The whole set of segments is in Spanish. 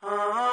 que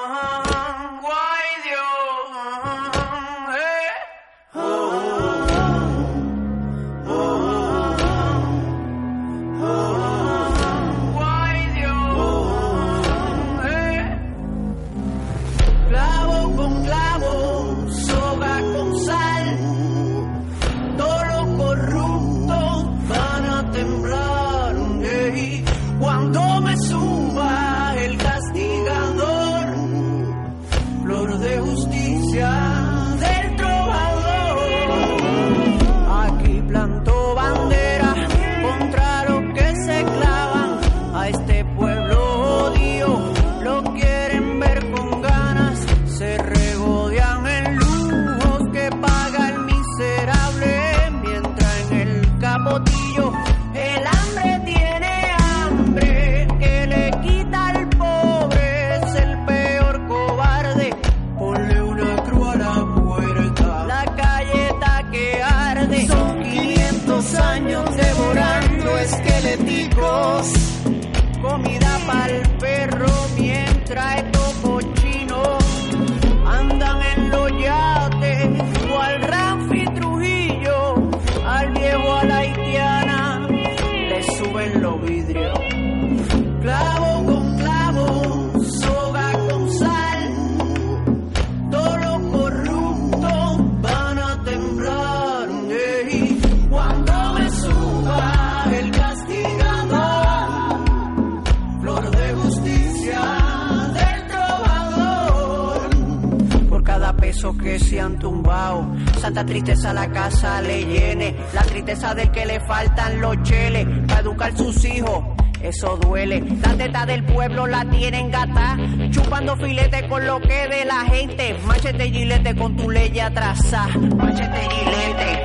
tu ley atrasada, machete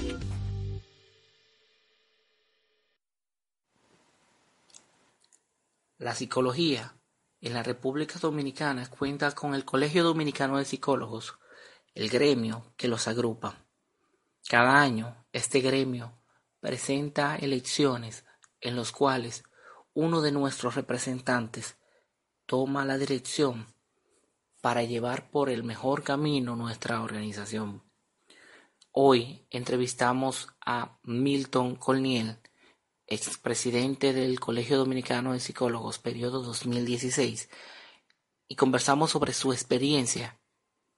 La psicología en la República Dominicana cuenta con el Colegio Dominicano de Psicólogos, el gremio que los agrupa. Cada año este gremio presenta elecciones en los cuales uno de nuestros representantes toma la dirección para llevar por el mejor camino nuestra organización. Hoy entrevistamos a Milton Colniel, expresidente del Colegio Dominicano de Psicólogos, periodo 2016, y conversamos sobre su experiencia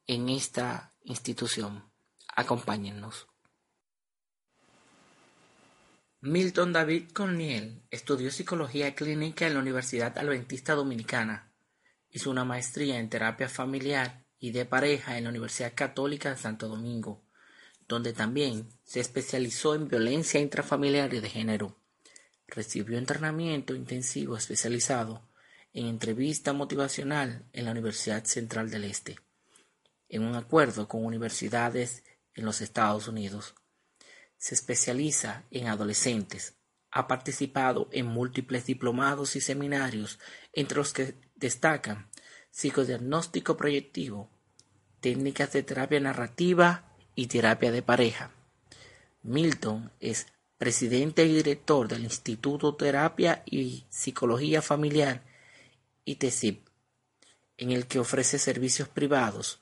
en esta institución. Acompáñennos. Milton David Corniel estudió psicología clínica en la Universidad Adventista Dominicana. Hizo una maestría en terapia familiar y de pareja en la Universidad Católica de Santo Domingo, donde también se especializó en violencia intrafamiliar y de género. Recibió entrenamiento intensivo especializado en entrevista motivacional en la Universidad Central del Este. en un acuerdo con universidades en los Estados Unidos. Se especializa en adolescentes. Ha participado en múltiples diplomados y seminarios, entre los que destacan psicodiagnóstico proyectivo, técnicas de terapia narrativa y terapia de pareja. Milton es presidente y director del Instituto Terapia y Psicología Familiar ITESIP, en el que ofrece servicios privados.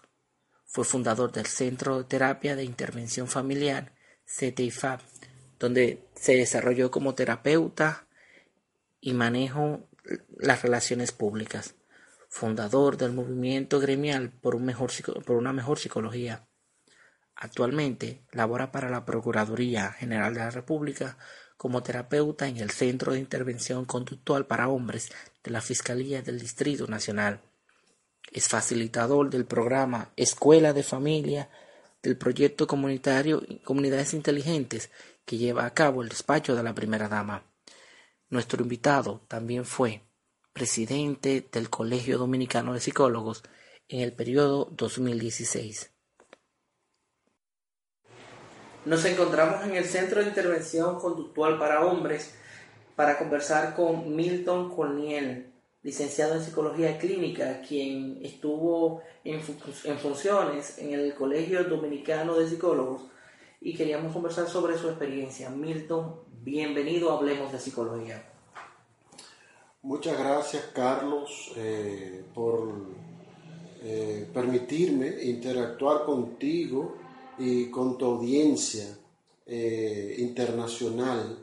Fue fundador del Centro de Terapia de Intervención Familiar CTIFAB, donde se desarrolló como terapeuta y manejo las relaciones públicas fundador del movimiento gremial por una mejor psicología. Actualmente labora para la Procuraduría General de la República como terapeuta en el Centro de Intervención Conductual para Hombres de la Fiscalía del Distrito Nacional. Es facilitador del programa Escuela de Familia del proyecto comunitario Comunidades Inteligentes que lleva a cabo el despacho de la primera dama. Nuestro invitado también fue presidente del Colegio Dominicano de Psicólogos en el periodo 2016. Nos encontramos en el Centro de Intervención Conductual para Hombres para conversar con Milton Corniel, licenciado en Psicología Clínica, quien estuvo en, funciones en el Colegio Dominicano de Psicólogos y queríamos conversar sobre su experiencia. Milton, bienvenido Hablemos de Psicología. Muchas gracias, Carlos, eh, por eh, permitirme interactuar contigo y con tu audiencia eh, internacional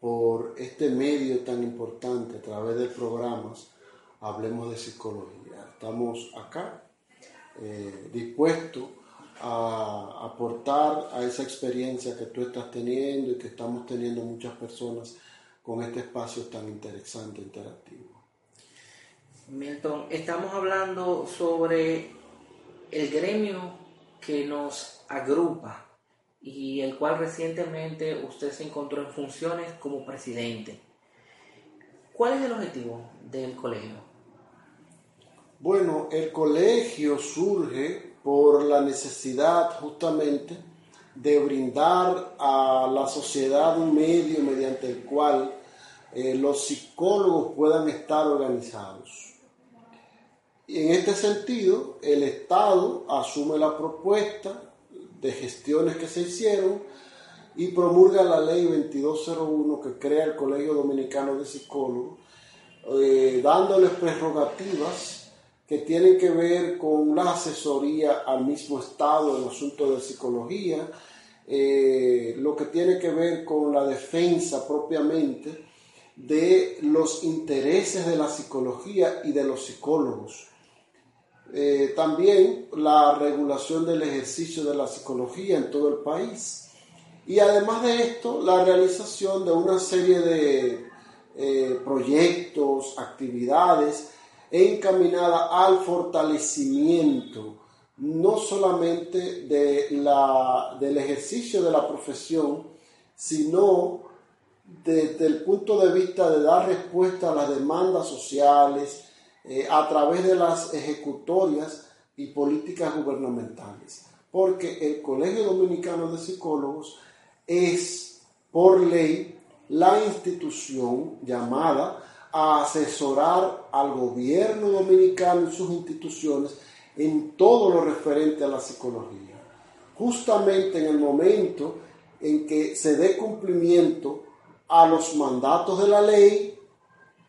por este medio tan importante a través de programas Hablemos de Psicología. Estamos acá dispuestos a aportar a esa experiencia que tú estás teniendo y que estamos teniendo muchas personas con este espacio tan interesante, interactivo. Milton, estamos hablando sobre el gremio que nos agrupa y el cual recientemente usted se encontró en funciones como presidente. ¿Cuál es el objetivo del colegio? Bueno, el colegio surge por la necesidad justamente de brindar a la sociedad un medio mediante el cual eh, los psicólogos puedan estar organizados. En este sentido, el Estado asume la propuesta de gestiones que se hicieron y promulga la ley 2201 que crea el Colegio Dominicano de Psicólogos, eh, dándoles prerrogativas que tienen que ver con la asesoría al mismo Estado en asuntos de psicología, eh, lo que tiene que ver con la defensa propiamente de los intereses de la psicología y de los psicólogos. Eh, también la regulación del ejercicio de la psicología en todo el país. Y además de esto, la realización de una serie de eh, proyectos, actividades encaminadas al fortalecimiento no solamente de la, del ejercicio de la profesión, sino desde el punto de vista de dar respuesta a las demandas sociales eh, a través de las ejecutorias y políticas gubernamentales. Porque el Colegio Dominicano de Psicólogos es, por ley, la institución llamada a asesorar al gobierno dominicano y sus instituciones en todo lo referente a la psicología. Justamente en el momento en que se dé cumplimiento a los mandatos de la ley,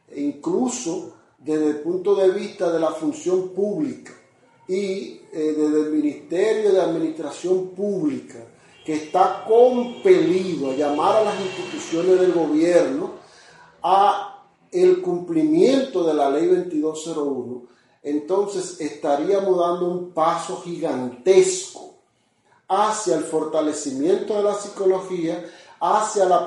e incluso desde el punto de vista de la función pública y eh, desde el Ministerio de Administración Pública, que está compelido a llamar a las instituciones del gobierno a el cumplimiento de la ley 2201, entonces estaríamos dando un paso gigantesco hacia el fortalecimiento de la psicología hacia la,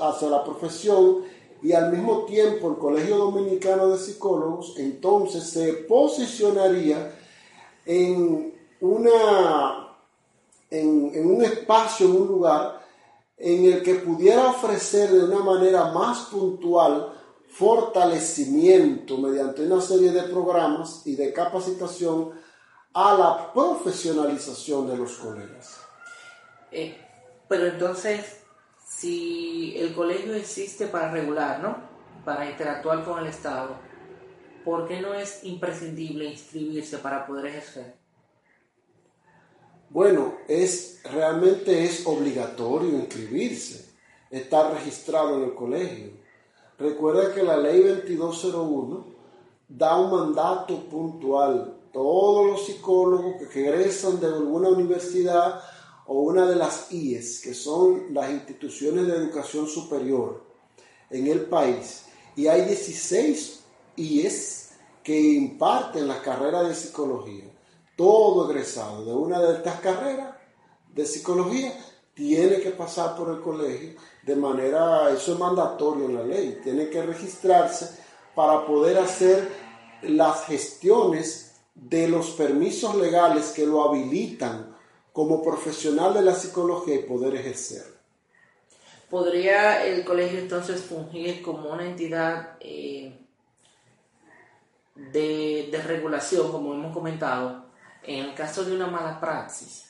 hacia la profesión y al mismo tiempo el Colegio Dominicano de Psicólogos entonces se posicionaría en, una, en, un espacio, en un lugar en el que pudiera ofrecer de una manera más puntual fortalecimiento mediante una serie de programas y de capacitación a la profesionalización de los colegas. Eh, pero entonces, si el colegio existe para regular, ¿no? Para interactuar con el Estado, ¿por qué no es imprescindible inscribirse para poder ejercer? Bueno, es realmente es obligatorio inscribirse, estar registrado en el colegio. Recuerda que la ley 2201 da un mandato puntual. Todos los psicólogos que egresan de alguna universidad o una de las IES, que son las instituciones de educación superior en el país, y hay 16 IES que imparten la carrera de psicología. Todo egresado de una de estas carreras de psicología tiene que pasar por el colegio de manera, eso es mandatorio en la ley, tiene que registrarse para poder hacer las gestiones de los permisos legales que lo habilitan como profesional de la psicología y poder ejercer. ¿Podría el colegio entonces fungir como una entidad eh, de, de regulación, como hemos comentado, en el caso de una mala praxis,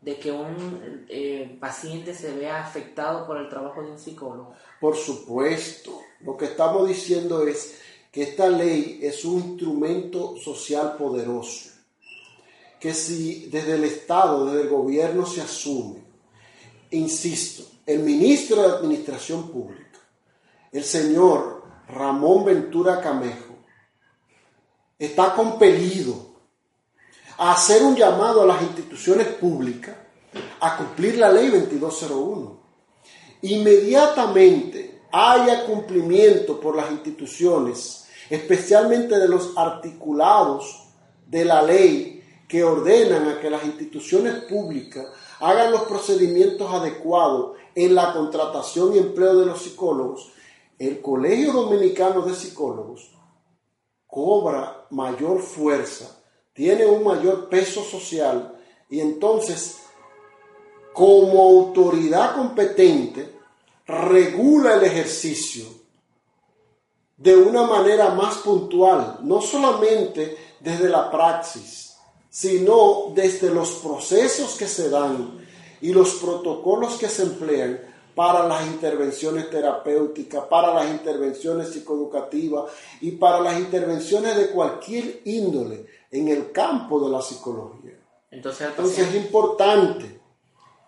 de que un eh, paciente se vea afectado por el trabajo de un psicólogo? Por supuesto, lo que estamos diciendo es que esta ley es un instrumento social poderoso, que si desde el Estado, desde el gobierno se asume, insisto, el ministro de Administración Pública, el señor Ramón Ventura Camejo, está compelido a hacer un llamado a las instituciones públicas a cumplir la ley 2201. Inmediatamente haya cumplimiento por las instituciones, especialmente de los articulados de la ley que ordenan a que las instituciones públicas hagan los procedimientos adecuados en la contratación y empleo de los psicólogos, el Colegio Dominicano de Psicólogos cobra mayor fuerza tiene un mayor peso social y entonces como autoridad competente regula el ejercicio de una manera más puntual, no solamente desde la praxis, sino desde los procesos que se dan y los protocolos que se emplean para las intervenciones terapéuticas, para las intervenciones psicoeducativas y para las intervenciones de cualquier índole en el campo de la psicología. Entonces, es importante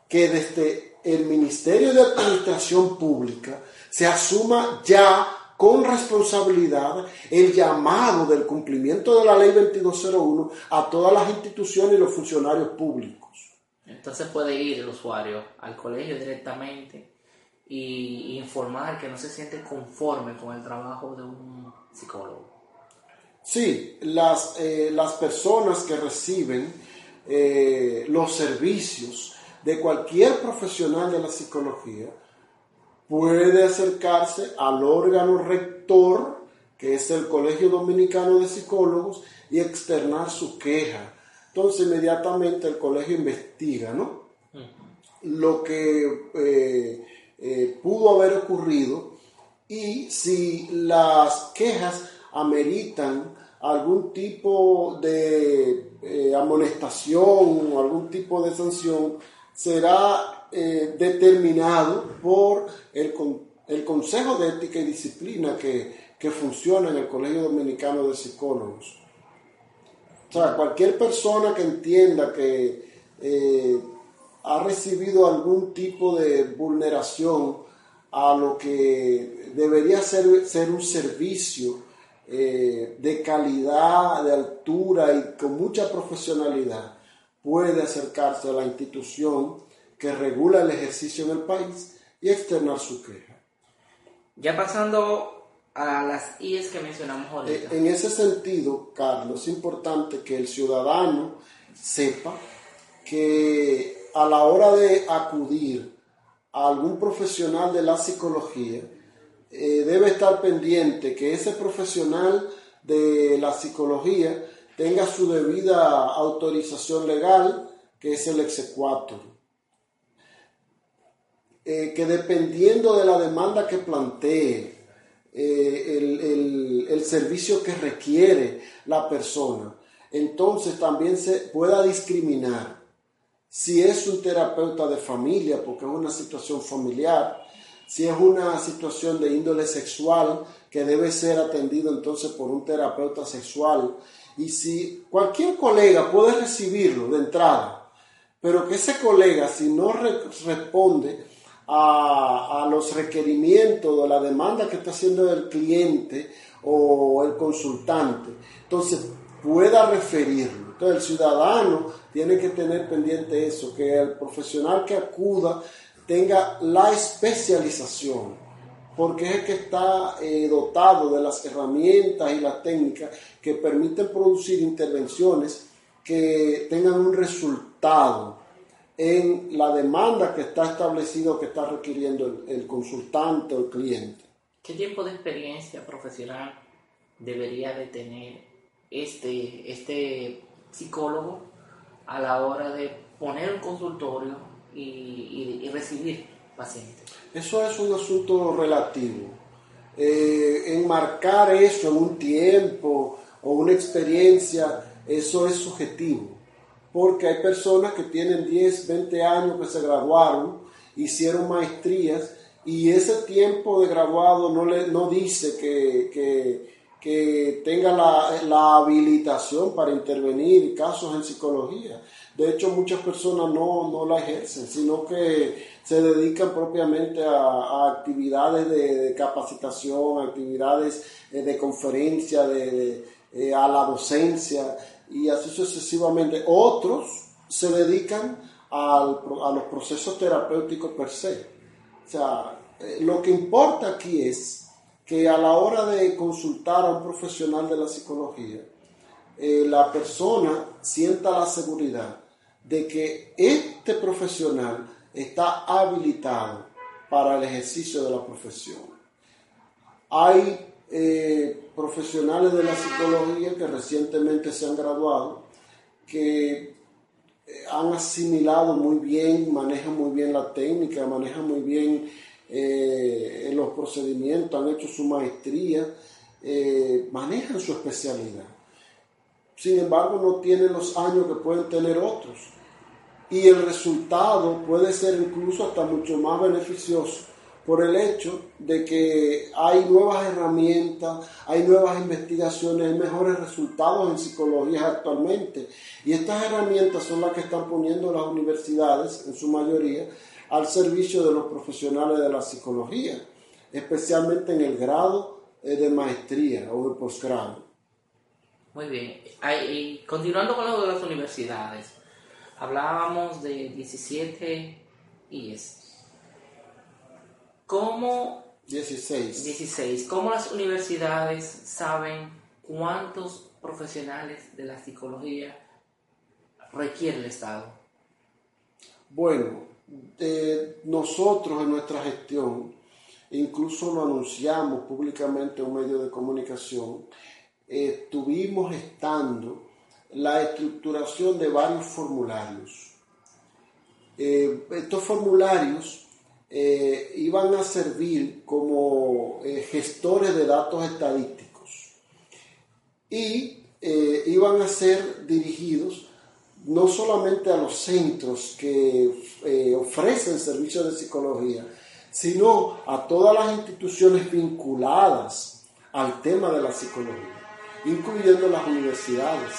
que desde el Ministerio de Administración Pública se asuma ya con responsabilidad el llamado del cumplimiento de la ley 2201 a todas las instituciones y los funcionarios públicos. Entonces puede ir el usuario al colegio directamente y informar que no se siente conforme con el trabajo de un psicólogo. Sí, las, eh, las personas que reciben eh, los servicios de cualquier profesional de la psicología puede acercarse al órgano rector, que es el Colegio Dominicano de Psicólogos, y externar su queja. Entonces inmediatamente el colegio investiga, ¿no? Lo que eh, pudo haber ocurrido y si las quejas ameritan algún tipo de eh, amonestación o algún tipo de sanción, será eh, determinado por el, el, Consejo de Ética y Disciplina que, funciona en el Colegio Dominicano de Psicólogos. O sea, cualquier persona que entienda que eh, ha recibido algún tipo de vulneración a lo que debería ser, ser un servicio eh, de calidad, de altura y con mucha profesionalidad puede acercarse a la institución que regula el ejercicio en el país y externar su queja. Ya pasando a las IES que mencionamos ahorita. Eh, en ese sentido, Carlos, es importante que el ciudadano sepa que a la hora de acudir a algún profesional de la psicología, eh, debe estar pendiente que ese profesional de la psicología tenga su debida autorización legal, que es el exequatur. Eh, que dependiendo de la demanda que plantee, eh, el, el, servicio que requiere la persona, entonces también se pueda discriminar si es un terapeuta de familia, porque es una situación familiar, si es una situación de índole sexual que debe ser atendido entonces por un terapeuta sexual, y si cualquier colega puede recibirlo de entrada, pero que ese colega si no responde a, los requerimientos o la demanda que está haciendo el cliente o el consultante, entonces pueda referirlo. Entonces el ciudadano tiene que tener pendiente eso, que el profesional que acuda tenga la especialización, porque es el que está eh, dotado de las herramientas y las técnicas que permiten producir intervenciones que tengan un resultado en la demanda que está establecido, que está requiriendo el, el consultante o el cliente. ¿Qué tiempo de experiencia profesional debería de tener este, este psicólogo a la hora de poner un consultorio y, recibir pacientes. Eso es un asunto relativo. Eh, enmarcar eso en un tiempo o una experiencia, eso es subjetivo. Porque hay personas que tienen 10, 20 años que se graduaron, hicieron maestrías y ese tiempo de graduado no, le, no dice que, que, tenga la, la, habilitación para intervenir casos en psicología. De hecho, muchas personas no, no la ejercen, sino que se dedican propiamente a, actividades de, capacitación, actividades eh, de conferencia, de, eh, a la docencia y así sucesivamente. Otros se dedican al, a los procesos terapéuticos per se. O sea, eh, lo que importa aquí es que a la hora de consultar a un profesional de la psicología, la persona sienta la seguridad de que este profesional está habilitado para el ejercicio de la profesión. Hay eh, profesionales de la psicología que recientemente se han graduado, que eh, han asimilado muy bien, manejan muy bien la técnica, manejan muy bien eh, los procedimientos, han hecho su maestría, manejan su especialidad. Sin embargo, no tienen los años que pueden tener otros y el resultado puede ser incluso hasta mucho más beneficioso por el hecho de que hay nuevas herramientas, hay nuevas investigaciones, hay mejores resultados en psicología actualmente. Y estas herramientas son las que están poniendo las universidades, en su mayoría, al servicio de los profesionales de la psicología, especialmente en el grado eh, de maestría o de posgrado. Muy bien. Y continuando con lo de las universidades, hablábamos de 17 IES. ¿Cómo 16. 16. ¿Cómo las universidades saben cuántos profesionales de la psicología requiere el Estado? Bueno, nosotros en nuestra gestión, incluso lo anunciamos públicamente en un medio de comunicación, estuvimos estando la estructuración de varios formularios. Eh, estos formularios eh, iban a servir como eh, gestores de datos estadísticos y iban a ser dirigidos no solamente a los centros que ofrecen servicios de psicología, sino a todas las instituciones vinculadas al tema de la psicología, incluyendo las universidades.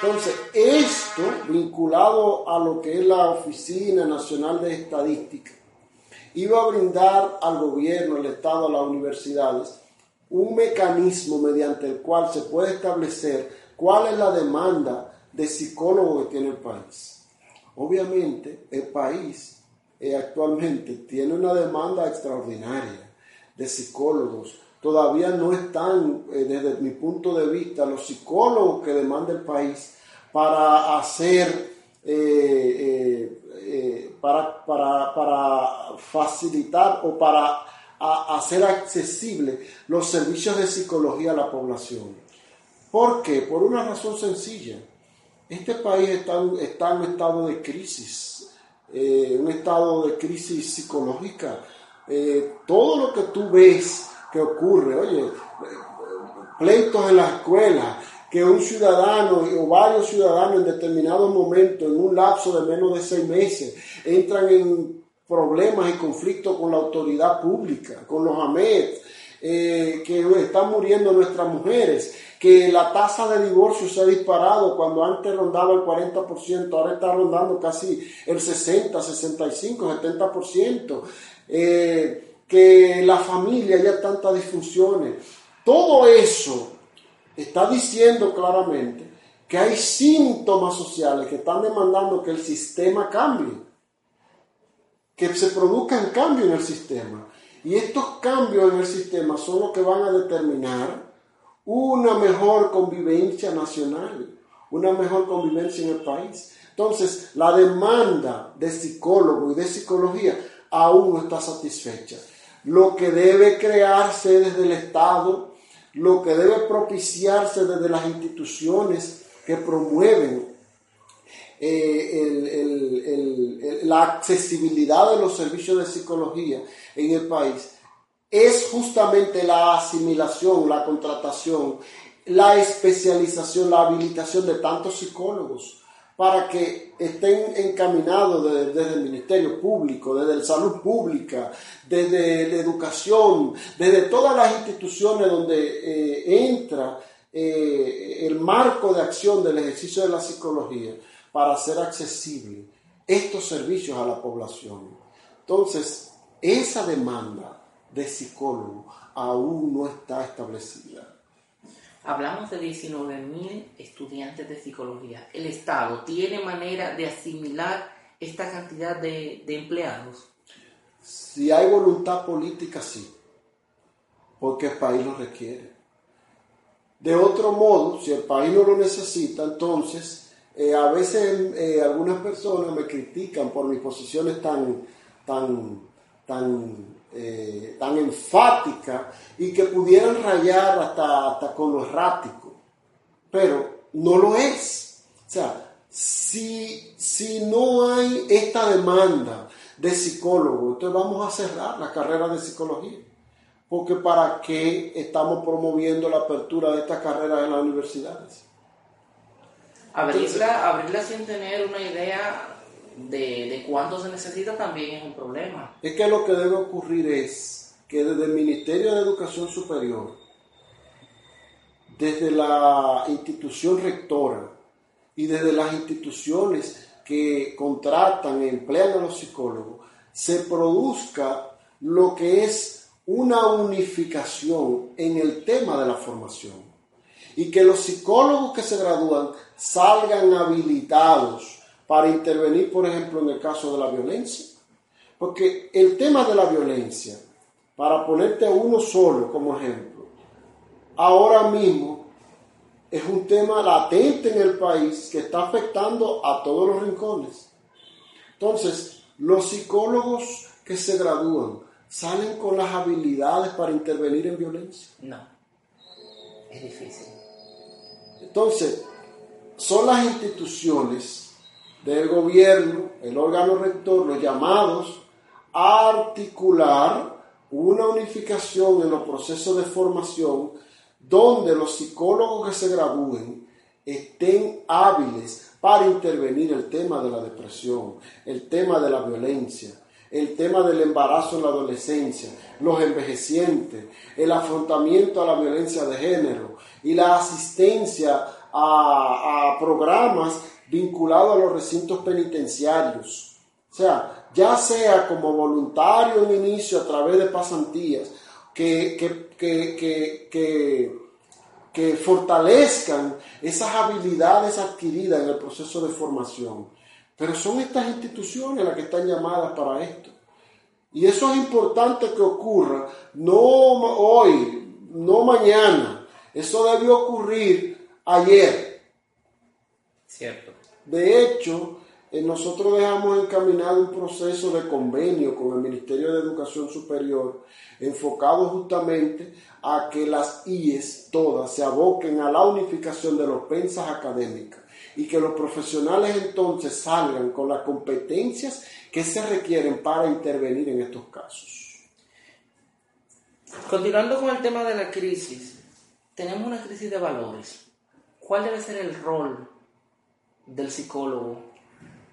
Entonces, esto vinculado a lo que es la Oficina Nacional de Estadística, iba a brindar al gobierno, al Estado, a las universidades, un mecanismo mediante el cual se puede establecer cuál es la demanda de psicólogos que tiene el país. Obviamente, el país eh, actualmente tiene una demanda extraordinaria de psicólogos todavía no están, eh, desde mi punto de vista, los psicólogos que demanda el país para hacer, eh, eh, para, para, facilitar o para hacer accesible los servicios de psicología a la población. ¿Por qué? Por una razón sencilla. Este país está, está en un estado de crisis, un estado de crisis psicológica. todo lo que tú ves ocurre, oye, pleitos en la escuela, que un ciudadano o varios ciudadanos en determinados momentos, en un lapso de menos de seis meses, entran en problemas y conflictos con la autoridad pública, con los AMED, eh, que están muriendo nuestras mujeres, que la tasa de divorcio se ha disparado cuando antes rondaba el 40%, ahora está rondando casi el 60, 65, 70%, eh, que la familia haya tantas disfunciones. Todo eso está diciendo claramente que hay síntomas sociales que están demandando que el sistema cambie, que se produzcan cambios en el sistema. Y estos cambios en el sistema son los que van a determinar una mejor convivencia nacional, una mejor convivencia en el país. Entonces, la demanda de psicólogos y de psicología aún no está satisfecha. Lo que debe crearse desde el Estado, lo que debe propiciarse desde las instituciones que promueven eh, la accesibilidad de los servicios de psicología en el país, es justamente la asimilación, la contratación, la especialización, la habilitación de tantos psicólogos para que estén encaminados desde, el Ministerio Público, desde la salud pública, desde la educación, desde todas las instituciones donde eh, entra eh, el marco de acción del ejercicio de la psicología para hacer accesible estos servicios a la población. Entonces, esa demanda de psicólogo aún no está establecida. Hablamos de 19.000 estudiantes de psicología. ¿El Estado tiene manera de asimilar esta cantidad de, de empleados? Si hay voluntad política, sí, porque el país lo requiere. De otro modo, si el país no lo necesita, entonces eh, a veces eh, algunas personas me critican por mis posiciones tan, tan, tan eh, tan enfática y que pudieran rayar hasta, hasta con lo errático. Pero no lo es. O sea, si, si no hay esta demanda de psicólogo, entonces vamos a cerrar la carrera de psicología. Porque ¿para qué estamos promoviendo la apertura de esta carrera en las universidades? Abrirla, abrirla sin tener una idea de, de se necesita también es un problema. Es que lo que debe ocurrir es que desde el Ministerio de Educación Superior, desde la institución rectora y desde las instituciones que contratan e emplean a los psicólogos, se produzca lo que es una unificación en el tema de la formación y que los psicólogos que se gradúan salgan habilitados para intervenir, por ejemplo, en el caso de la violencia. Porque el tema de la violencia, para ponerte uno solo como ejemplo, ahora mismo es un tema latente en el país que está afectando a todos los rincones. Entonces, los psicólogos que se gradúan salen con las habilidades para intervenir en violencia. No, es difícil. Entonces, son las instituciones del gobierno, el órgano rector, los llamados a articular una unificación en los procesos de formación donde los psicólogos que se gradúen estén hábiles para intervenir el tema de la depresión, el tema de la violencia, el tema del embarazo en la adolescencia, los envejecientes, el afrontamiento a la violencia de género y la asistencia a, a programas vinculado a los recintos penitenciarios. O sea, ya sea como voluntario en inicio a través de pasantías, que, que, que, fortalezcan esas habilidades adquiridas en el proceso de formación. Pero son estas instituciones las que están llamadas para esto. Y eso es importante que ocurra, no hoy, no mañana. Eso debió ocurrir ayer. Cierto. De hecho, eh, nosotros dejamos encaminado un proceso de convenio con el Ministerio de Educación Superior enfocado justamente a que las IES todas se aboquen a la unificación de los pensas académicas y que los profesionales entonces salgan con las competencias que se requieren para intervenir en estos casos. Continuando con el tema de la crisis, tenemos una crisis de valores ¿cuál debe ser el rol del psicólogo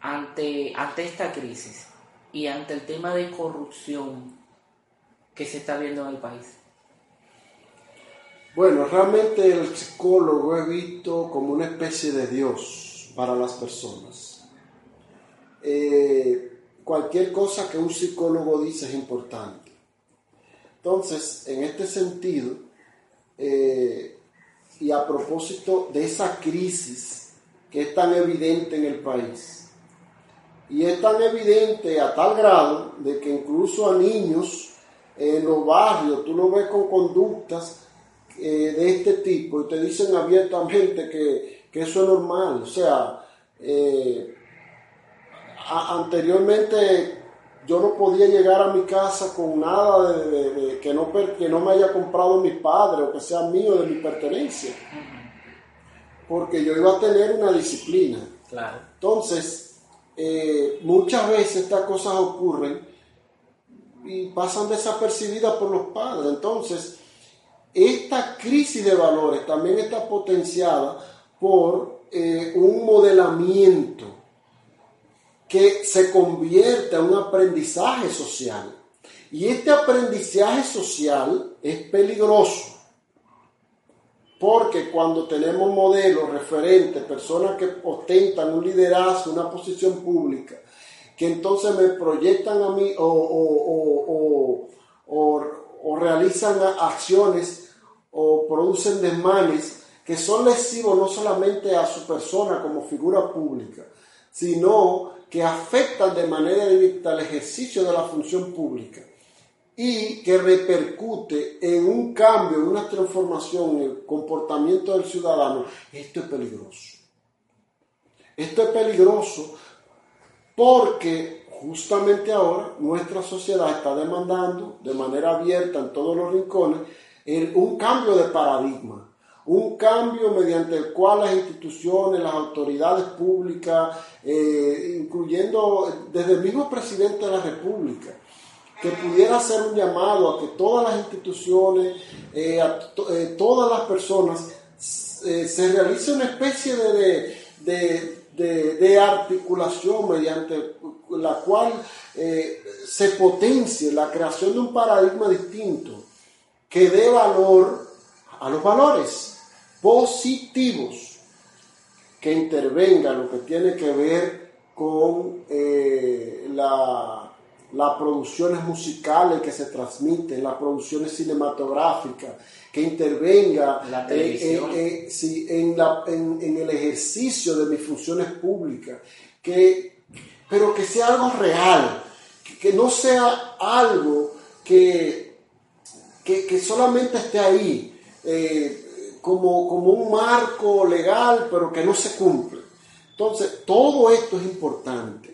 ante, ante esta crisis y ante el tema de corrupción que se está viendo en el país? Bueno, realmente el psicólogo es visto como una especie de Dios para las personas. Eh, cualquier cosa que un psicólogo dice es importante. Entonces, en este sentido, eh, y a propósito de esa crisis que es tan evidente en el país, y es tan evidente a tal grado de que incluso a niños en los barrios tú lo ves con conductas eh, de este tipo y te dicen abiertamente que, eso es normal. O sea, eh, anteriormente yo no podía llegar a mi casa con nada de, que, no, que no me haya comprado mi padre o que sea mío de mi pertenencia. Porque yo iba a tener una disciplina. Claro. Entonces, eh, muchas veces estas cosas ocurren y pasan desapercibidas por los padres. Entonces, esta crisis de valores también está potenciada por eh, un modelamiento que se convierte en un aprendizaje social. Y este aprendizaje social es peligroso, porque cuando tenemos modelos referentes, personas que ostentan un liderazgo, una posición pública, que entonces me proyectan a mí o, o realizan acciones o producen desmanes que son lesivos no solamente a su persona como figura pública, sino que afectan de manera directa el ejercicio de la función pública y que repercute en un cambio, en una transformación en el comportamiento del ciudadano, esto es peligroso. Esto es peligroso porque justamente ahora nuestra sociedad está demandando de manera abierta en todos los rincones un cambio de paradigma, un cambio mediante el cual las instituciones, las autoridades públicas, eh, incluyendo desde el mismo presidente de la República, que pudiera hacer un llamado a que todas las instituciones, eh, eh, todas las personas, se realice una especie de, de, articulación mediante la cual se potencie la creación de un paradigma distinto que dé valor a los valores positivos, que intervenga lo que tiene que ver con eh, las producciones musicales que se transmiten, las producciones cinematográficas, que intervenga en, el ejercicio de mis funciones públicas, que, pero que sea algo real, que no sea algo que que, solamente esté ahí eh, como, como un marco legal, pero que no se cumple. Entonces, todo esto es importante.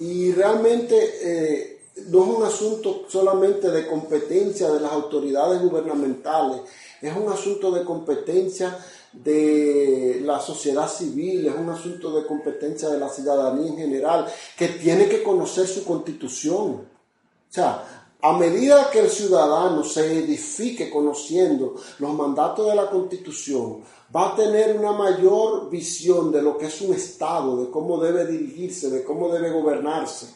Y realmente eh, no es un asunto solamente de competencia de las autoridades gubernamentales, es un asunto de competencia de la sociedad civil, es un asunto de competencia de la ciudadanía en general, que tiene que conocer su constitución. O sea, a medida que el ciudadano se edifique conociendo los mandatos de la Constitución, va a tener una mayor visión de lo que es un Estado, de cómo debe dirigirse, de cómo debe gobernarse.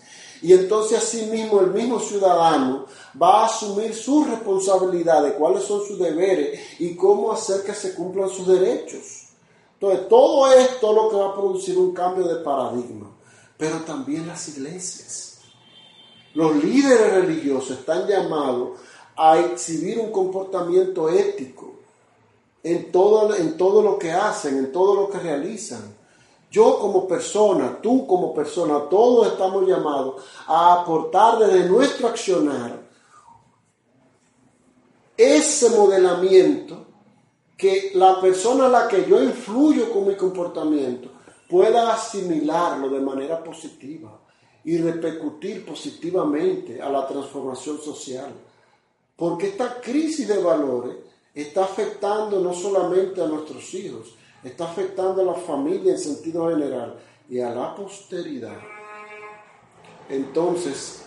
Y entonces asimismo el mismo ciudadano va a asumir su responsabilidad de cuáles son sus deberes y cómo hacer que se cumplan sus derechos. Entonces todo esto es lo que va a producir un cambio de paradigma, pero también las iglesias. Los líderes religiosos están llamados a exhibir un comportamiento ético en todo, en todo lo que hacen, en todo lo que realizan. Yo como persona, tú como persona, todos estamos llamados a aportar desde nuestro accionar ese modelamiento que la persona a la que yo influyo con mi comportamiento pueda asimilarlo de manera positiva y repercutir positivamente a la transformación social. Porque esta crisis de valores está afectando no solamente a nuestros hijos, está afectando a la familia en sentido general y a la posteridad. Entonces,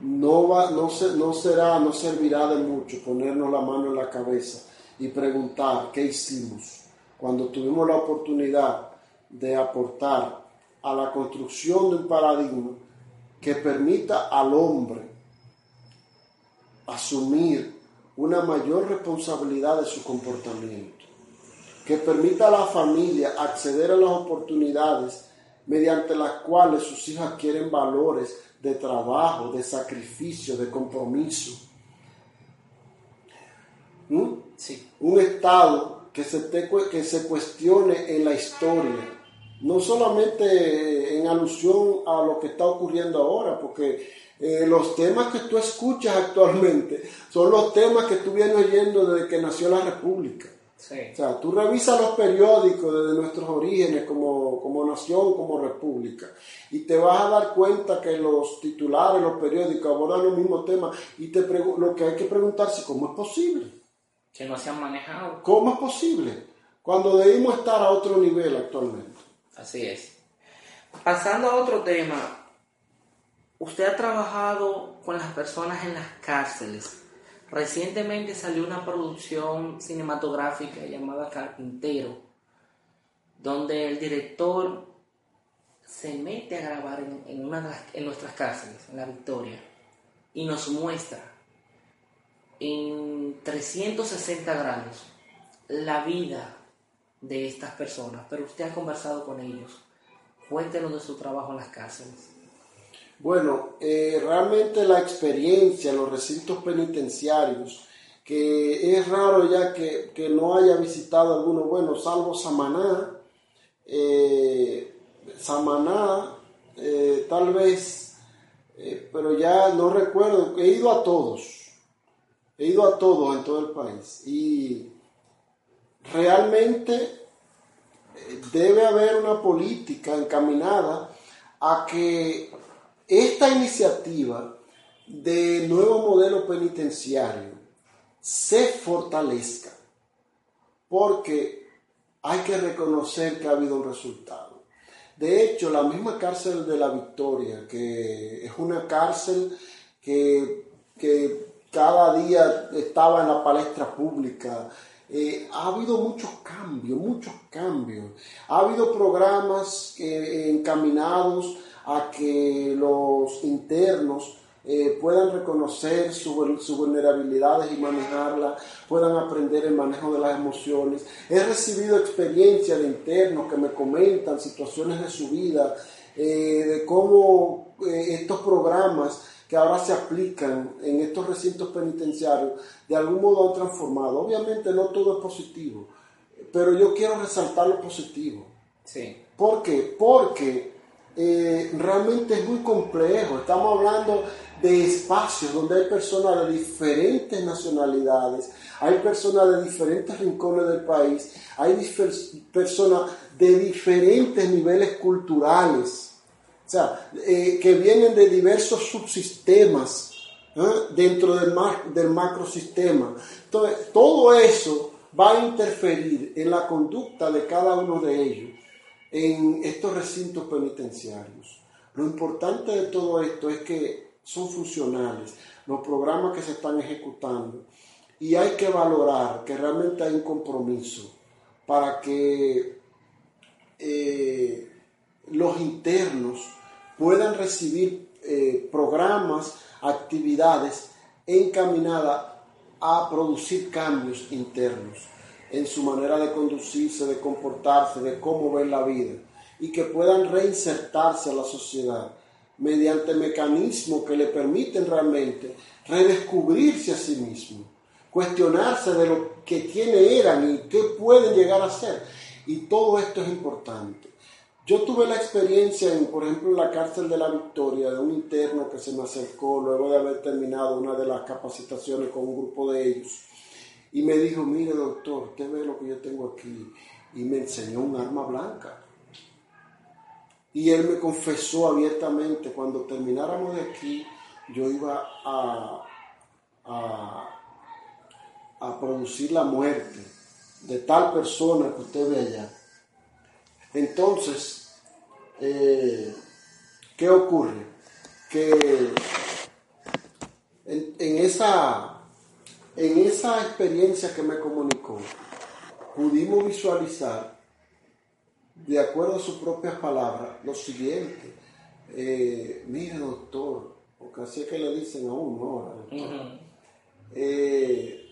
no, va, no, no será, no servirá de mucho ponernos la mano en la cabeza y preguntar qué hicimos cuando tuvimos la oportunidad de aportar a la construcción de un paradigma que permita al hombre asumir una mayor responsabilidad de su comportamiento, que permita a la familia acceder a las oportunidades mediante las cuales sus hijos adquieren valores de trabajo, de sacrificio, de compromiso. ¿Mm? Un Estado que se, que se cuestione en la historia, no solamente en alusión a lo que está ocurriendo ahora, porque eh, los temas que tú escuchas actualmente son los temas que tú vienes oyendo desde que nació la República. O sea, tú revisas los periódicos desde nuestros orígenes como, como nación, como república, y te vas a dar cuenta que los titulares, los periódicos abordan los mismos temas, y te lo que hay que preguntarse, ¿cómo es posible? Que no se han manejado. ¿Cómo es posible? Cuando debimos estar a otro nivel actualmente. Así es. Pasando a otro tema, usted ha trabajado con las personas en las cárceles. Recientemente salió una producción cinematográfica llamada Carpintero, donde el director se mete a grabar en, nuestras cárceles, en la Victoria, y nos muestra en 360 grados la vida de estas personas. Pero usted ha conversado con ellos. Cuéntenos de su trabajo en las cárceles. Bueno, eh, realmente la experiencia en los recintos penitenciarios, que es raro ya que, no haya visitado alguno, bueno, salvo Samaná, eh, Samaná, eh, tal vez, pero ya no recuerdo, he ido a todos, he ido a todos en todo el país y realmente debe haber una política encaminada a que esta iniciativa de nuevo modelo penitenciario se fortalezca, porque hay que reconocer que ha habido un resultado. De hecho, la misma cárcel de la Victoria, que es una cárcel que, cada día estaba en la palestra pública, eh, ha habido muchos cambios, muchos cambios. Ha habido programas eh, encaminados a que los internos eh, puedan reconocer sus su vulnerabilidades y manejarlas, puedan aprender el manejo de las emociones. He recibido experiencias de internos que me comentan situaciones de su vida, de cómo estos programas que ahora se aplican en estos recintos penitenciarios de algún modo han transformado. Obviamente no todo es positivo, pero yo quiero resaltar lo positivo. Sí. ¿Por qué? Porque eh, realmente es muy complejo. Estamos hablando de espacios donde hay personas de diferentes nacionalidades, hay personas de diferentes rincones del país, hay personas de diferentes niveles culturales, sea, eh, que vienen de diversos subsistemas ¿eh? dentro del, del macrosistema. Entonces, todo eso va a interferir en la conducta de cada uno de ellos en estos recintos penitenciarios. Lo importante de todo esto es que son funcionales los programas que se están ejecutando y hay que valorar que realmente hay un compromiso para que eh, los internos puedan recibir eh, programas, actividades encaminadas a producir cambios internos en su manera de conducirse, de comportarse, de cómo ven la vida, y que puedan reinsertarse a la sociedad mediante mecanismos que le permiten realmente redescubrirse a sí mismo, cuestionarse de lo que tiene eran y qué pueden llegar a ser. Y todo esto es importante. Yo tuve la experiencia, en, por ejemplo, en la cárcel de la Victoria, de un interno que se me acercó luego de haber terminado una de las capacitaciones con un grupo de ellos y me dijo, mire doctor, usted ve lo que yo tengo aquí. Y me enseñó un arma blanca. Y él me confesó abiertamente, cuando termináramos de aquí, yo iba a, a, producir la muerte de tal persona que usted ve allá. Entonces, eh, ¿qué ocurre? Que en esa en esa experiencia que me comunicó, pudimos visualizar, de acuerdo a sus propias palabras, lo siguiente. Eh, mire, doctor, porque así es que le dicen a uno ahora. Eh,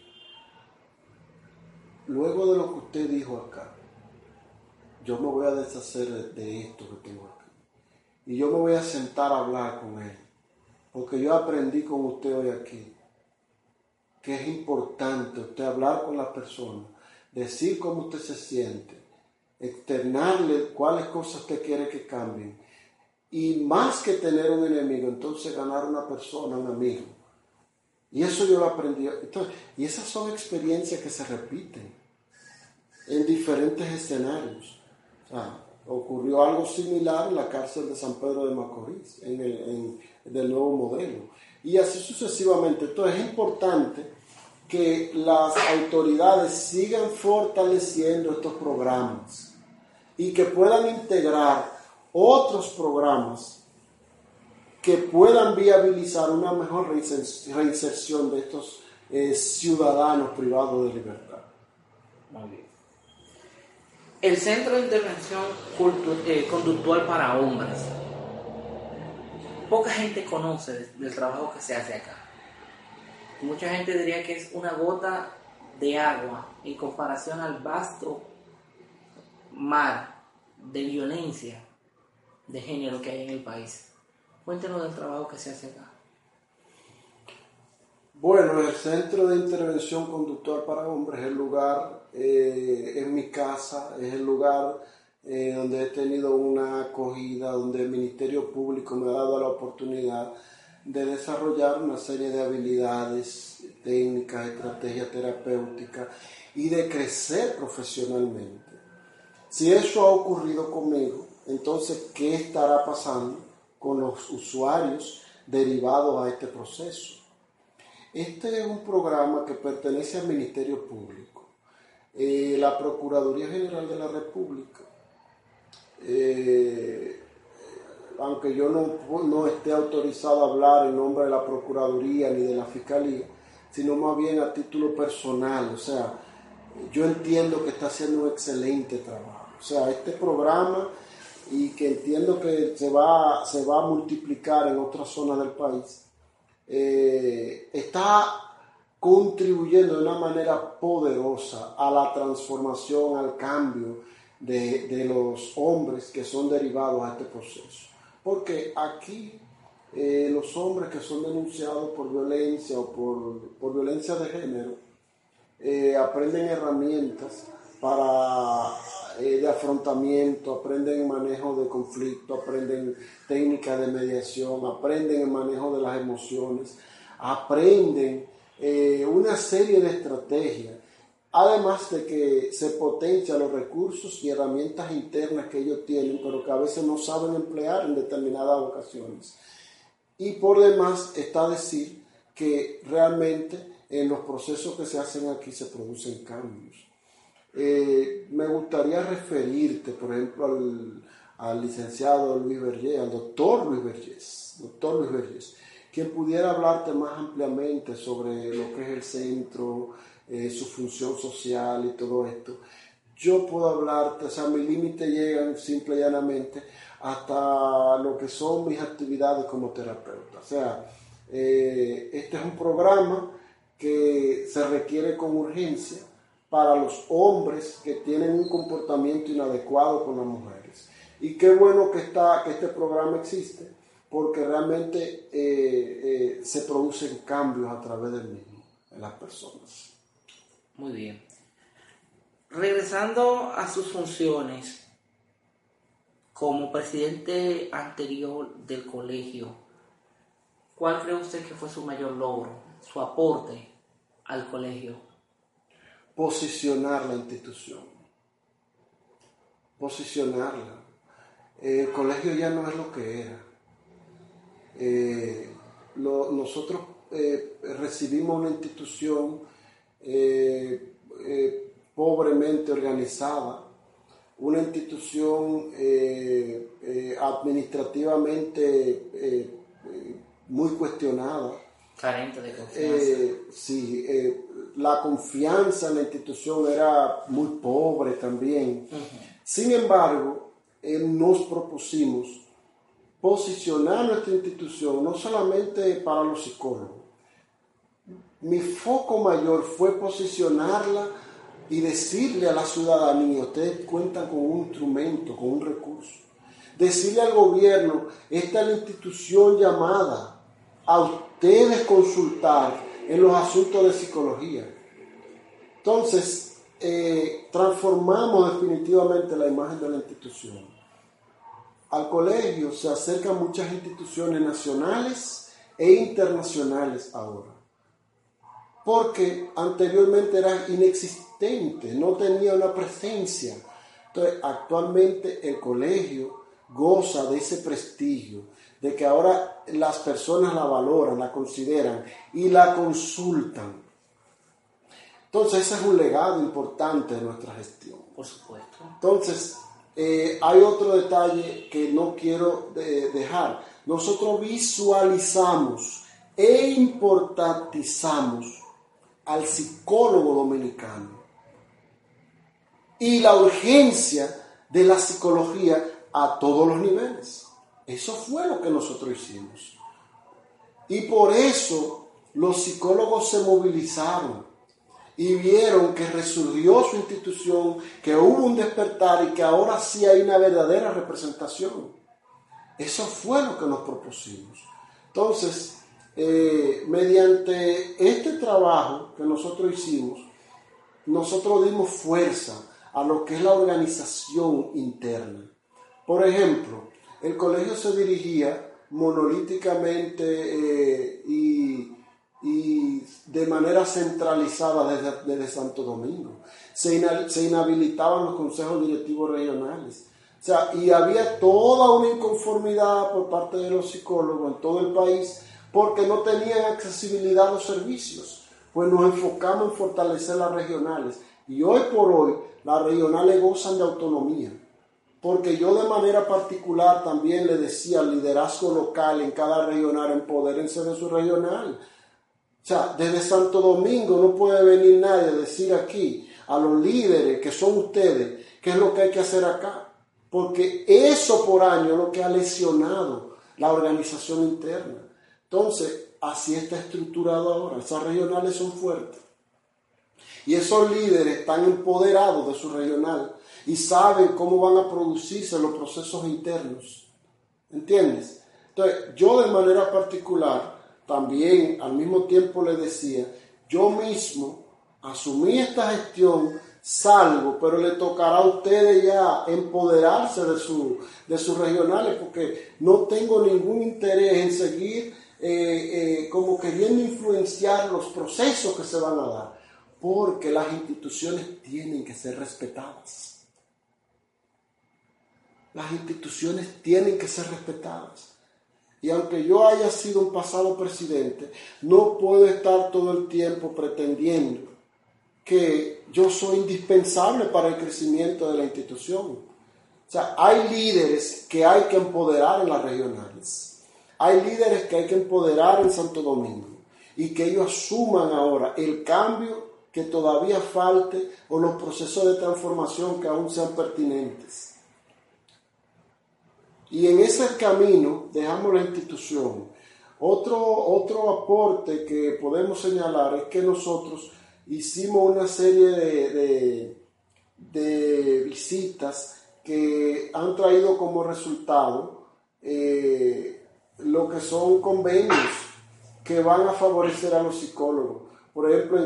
luego de lo que usted dijo acá, yo me voy a deshacer de esto que tengo aquí. Y yo me voy a sentar a hablar con él. Porque yo aprendí con usted hoy aquí que es importante usted hablar con la persona, decir cómo usted se siente, externarle cuáles cosas usted quiere que cambien. Y más que tener un enemigo, entonces ganar una persona, un amigo. Y eso yo lo aprendí. y esas son experiencias que se repiten en diferentes escenarios. Ocurrió algo similar en la cárcel de San Pedro de Macorís, en el, del nuevo modelo. Y así sucesivamente. Entonces es importante que las autoridades sigan fortaleciendo estos programas y que puedan integrar otros programas que puedan viabilizar una mejor reinserción de estos eh, ciudadanos privados de libertad. Bien. El Centro de Intervención eh, Conductual para Hombres. Poca gente conoce del trabajo que se hace acá. Mucha gente diría que es una gota de agua en comparación al vasto mar de violencia de género que hay en el país. Cuéntenos del trabajo que se hace acá. Bueno, el Centro de Intervención Conductual para Hombres es el lugar, eh, en mi casa, es el lugar eh, donde he tenido una acogida, donde el Ministerio Público me ha dado la oportunidad de desarrollar una serie de habilidades técnicas, estrategias terapéuticas y de crecer profesionalmente. Si eso ha ocurrido conmigo, entonces, ¿qué estará pasando con los usuarios derivados a este proceso? Este es un programa que pertenece al Ministerio Público. Eh, la Procuraduría General de la República, eh, aunque yo no, no, esté autorizado a hablar en nombre de la Procuraduría ni de la Fiscalía, sino más bien a título personal, o sea, yo entiendo que está haciendo un excelente trabajo. O sea, este programa y que entiendo que se va, se va a multiplicar en otras zonas del país, eh, está contribuyendo de una manera poderosa a la transformación, al cambio de, los hombres que son derivados a este proceso. Porque aquí eh, los hombres que son denunciados por violencia o por, violencia de género eh, aprenden herramientas para de afrontamiento, aprenden manejo de conflicto, aprenden técnicas de mediación, aprenden el manejo de las emociones, aprenden eh, una serie de estrategias, además de que se potencian los recursos y herramientas internas que ellos tienen, pero que a veces no saben emplear en determinadas ocasiones. Y por demás está decir que realmente en los procesos que se hacen aquí se producen cambios. Eh, me gustaría referirte, por ejemplo, al, licenciado Luis Vergés, al doctor Luis Vergés, doctor Luis Vergés, quien pudiera hablarte más ampliamente sobre lo que es el centro, eh, su función social y todo esto. Yo puedo hablarte, o sea, mis límites llegan simple y llanamente hasta lo que son mis actividades como terapeuta. O sea, eh, este es un programa que se requiere con urgencia para los hombres que tienen un comportamiento inadecuado con las mujeres. Y qué bueno que, está, que este programa existe, porque realmente eh, eh, se producen cambios a través del mismo en las personas. Muy bien. Regresando a sus funciones como presidente anterior del colegio, ¿cuál cree usted que fue su mayor logro, su aporte al colegio? Posicionar la institución, posicionarla. el colegio ya no es lo que era. Eh, nosotros eh, recibimos una institución eh, pobremente organizada, una institución administrativamente muy cuestionada. Carente de confianza. sí, la confianza en la institución era muy pobre también. Sin embargo, nos propusimos posicionar nuestra institución no solamente para los psicólogos. Mi foco mayor fue posicionarla y decirle a la ciudadanía, ustedes cuentan con un instrumento, con un recurso. Decirle al gobierno, esta es la institución llamada a ustedes consultar en los asuntos de psicología. Entonces, eh, transformamos definitivamente la imagen de la institución. Al colegio se acercan muchas instituciones nacionales e internacionales ahora, porque anteriormente era inexistente, no tenía una presencia. Entonces, actualmente el colegio goza de ese prestigio, de que ahora las personas la valoran, la consideran y la consultan. Entonces, ese es un legado importante de nuestra gestión. Por supuesto. Entonces, eh, hay otro detalle que no quiero dejar. Nosotros visualizamos e importantizamos al psicólogo dominicano y la urgencia de la psicología a todos los niveles. Eso fue lo que nosotros hicimos. Y por eso los psicólogos se movilizaron y vieron que resurgió su institución, que hubo un despertar y que ahora sí hay una verdadera representación. Eso fue lo que nos propusimos. Entonces, eh, mediante este trabajo que nosotros hicimos, nosotros dimos fuerza a lo que es la organización interna. Por ejemplo, el colegio se dirigía monolíticamente eh, y, de manera centralizada desde, Santo Domingo. Se, inhabilitaban los consejos directivos regionales. O sea, y había toda una inconformidad por parte de los psicólogos en todo el país porque no tenían accesibilidad a los servicios. Pues nos enfocamos en fortalecer las regionales. Y hoy por hoy las regionales gozan de autonomía porque yo de manera particular también le decía al liderazgo local en cada regional, empodérense de su regional. O sea, desde Santo Domingo no puede venir nadie a decir aquí a los líderes que son ustedes qué es lo que hay que hacer acá. Porque eso por año es lo que ha lesionado la organización interna. Entonces, así está estructurado ahora. Esas regionales son fuertes. Y esos líderes están empoderados de su regional y saben cómo van a producirse los procesos internos. ¿Entiendes? Entonces, yo de manera particular, también al mismo tiempo le decía, yo mismo asumí esta gestión, salgo, pero le tocará a ustedes ya empoderarse de, su, de sus regionales, porque no tengo ningún interés en seguir eh, eh, como queriendo influenciar los procesos que se van a dar, porque las instituciones tienen que ser respetadas. Las instituciones tienen que ser respetadas. Y aunque yo haya sido un pasado presidente, no puedo estar todo el tiempo pretendiendo que yo soy indispensable para el crecimiento de la institución. O sea, hay líderes que hay que empoderar en las regionales. Hay líderes que hay que empoderar en Santo Domingo y que ellos asuman ahora el cambio que todavía falte o los procesos de transformación que aún sean pertinentes. Y en ese camino dejamos la institución. Otro, otro aporte que podemos señalar es que nosotros hicimos una serie de, de, visitas que han traído como resultado eh, lo que son convenios que van a favorecer a los psicólogos. Por ejemplo,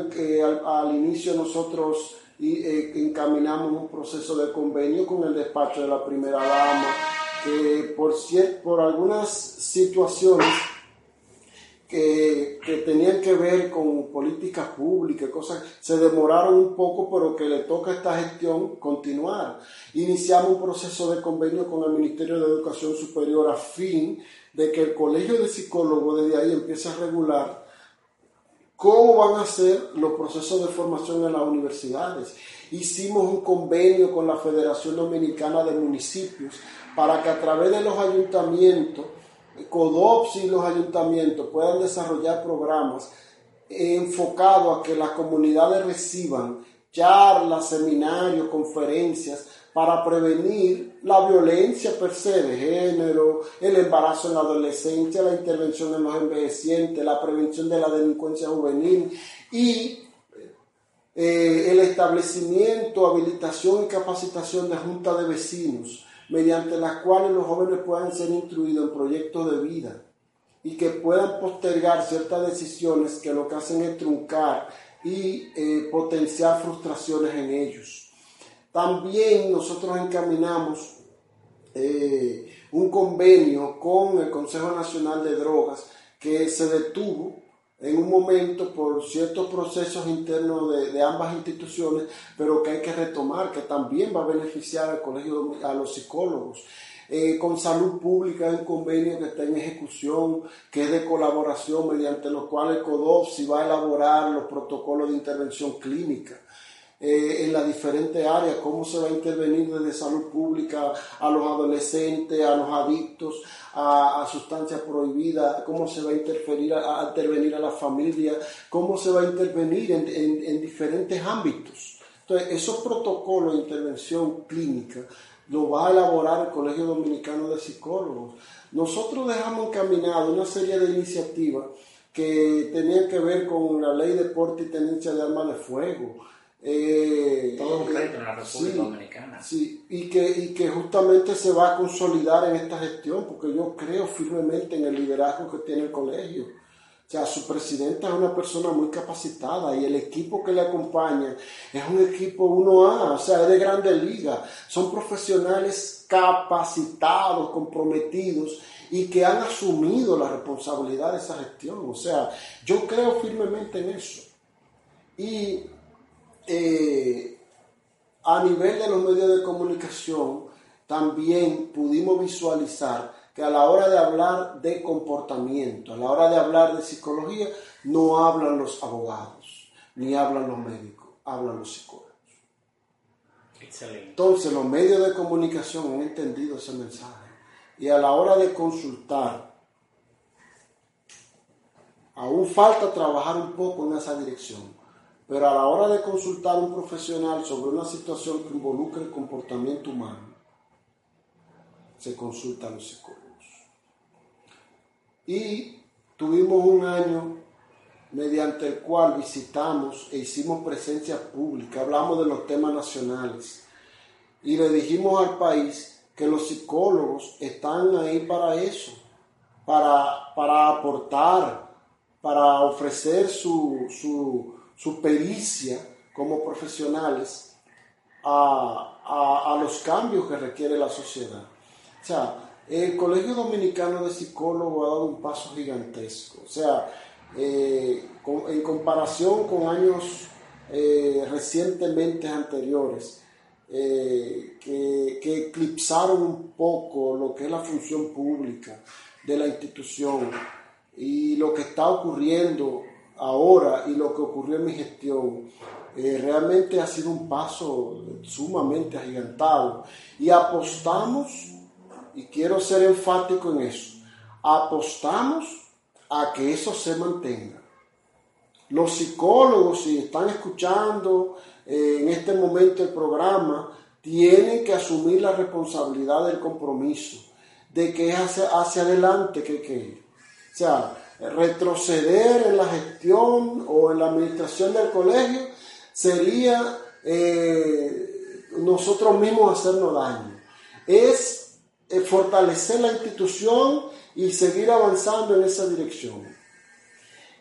al, inicio nosotros eh, encaminamos un proceso de convenio con el despacho de la primera dama que por, por algunas situaciones que, que, tenían que ver con políticas públicas, cosas, se demoraron un poco, pero que le toca a esta gestión continuar. Iniciamos un proceso de convenio con el Ministerio de Educación Superior a fin de que el Colegio de Psicólogos desde ahí empiece a regular cómo van a ser los procesos de formación en las universidades. Hicimos un convenio con la Federación Dominicana de Municipios para que a través de los ayuntamientos, CODOPS y los ayuntamientos puedan desarrollar programas enfocado a que las comunidades reciban charlas, seminarios, conferencias para prevenir la violencia per se de género, el embarazo en la adolescencia, la intervención en los envejecientes, la prevención de la delincuencia juvenil y eh, el establecimiento, habilitación y capacitación de juntas de vecinos, mediante las cuales los jóvenes puedan ser instruidos en proyectos de vida y que puedan postergar ciertas decisiones que lo que hacen es truncar y eh, potenciar frustraciones en ellos. También nosotros encaminamos eh, un convenio con el Consejo Nacional de Drogas que se detuvo en un momento por ciertos procesos internos de, ambas instituciones, pero que hay que retomar, que también va a beneficiar al colegio, a los psicólogos. Eh, con salud pública hay un convenio que está en ejecución, que es de colaboración, mediante lo cual el CODOPSI va a elaborar los protocolos de intervención clínica. Eh, en las diferentes áreas, cómo se va a intervenir desde salud pública a los adolescentes, a los adictos, a, sustancias prohibidas, cómo se va a interferir a, intervenir a la familia, cómo se va a intervenir en, en diferentes ámbitos. Entonces, esos protocolos de intervención clínica lo va a elaborar el Colegio Dominicano de Psicólogos. Nosotros dejamos encaminado una serie de iniciativas que tenían que ver con la ley de porte y tenencia de armas de fuego. Eh, Todo un reto en la República Dominicana. Sí, y que, y que justamente se va a consolidar en esta gestión, porque yo creo firmemente en el liderazgo que tiene el colegio. O sea, su presidenta es una persona muy capacitada y el equipo que le acompaña es un equipo 1A, o sea, es de grande liga. Son profesionales capacitados, comprometidos y que han asumido la responsabilidad de esa gestión. O sea, yo creo firmemente en eso. Y eh, a nivel de los medios de comunicación, también pudimos visualizar que a la hora de hablar de comportamiento, a la hora de hablar de psicología, no hablan los abogados, ni hablan los médicos, hablan los psicólogos. Excelente. Entonces los medios de comunicación han entendido ese mensaje y a la hora de consultar, aún falta trabajar un poco en esa dirección, pero a la hora de consultar a un profesional sobre una situación que involucre el comportamiento humano, se consulta a los psicólogos. Y tuvimos un año mediante el cual visitamos e hicimos presencia pública, hablamos de los temas nacionales y le dijimos al país que los psicólogos están ahí para eso, para, para aportar, para ofrecer su, su, pericia como profesionales a, a los cambios que requiere la sociedad. O sea, el Colegio Dominicano de Psicólogos ha dado un paso gigantesco. O sea, eh, en comparación con años eh, recientemente anteriores, eh, que, que, eclipsaron un poco lo que es la función pública de la institución y lo que está ocurriendo ahora y lo que ocurrió en mi gestión, realmente ha sido un paso sumamente agigantado y apostamos y quiero ser enfático en eso, apostamos a que eso se mantenga. Los psicólogos, si están escuchando eh, en este momento el programa, tienen que asumir la responsabilidad del compromiso, de que es hacia, adelante que hay que ir. O sea, retroceder en la gestión o en la administración del colegio sería eh, nosotros mismos hacernos daño. Es eh, fortalecer la institución y seguir avanzando en esa dirección.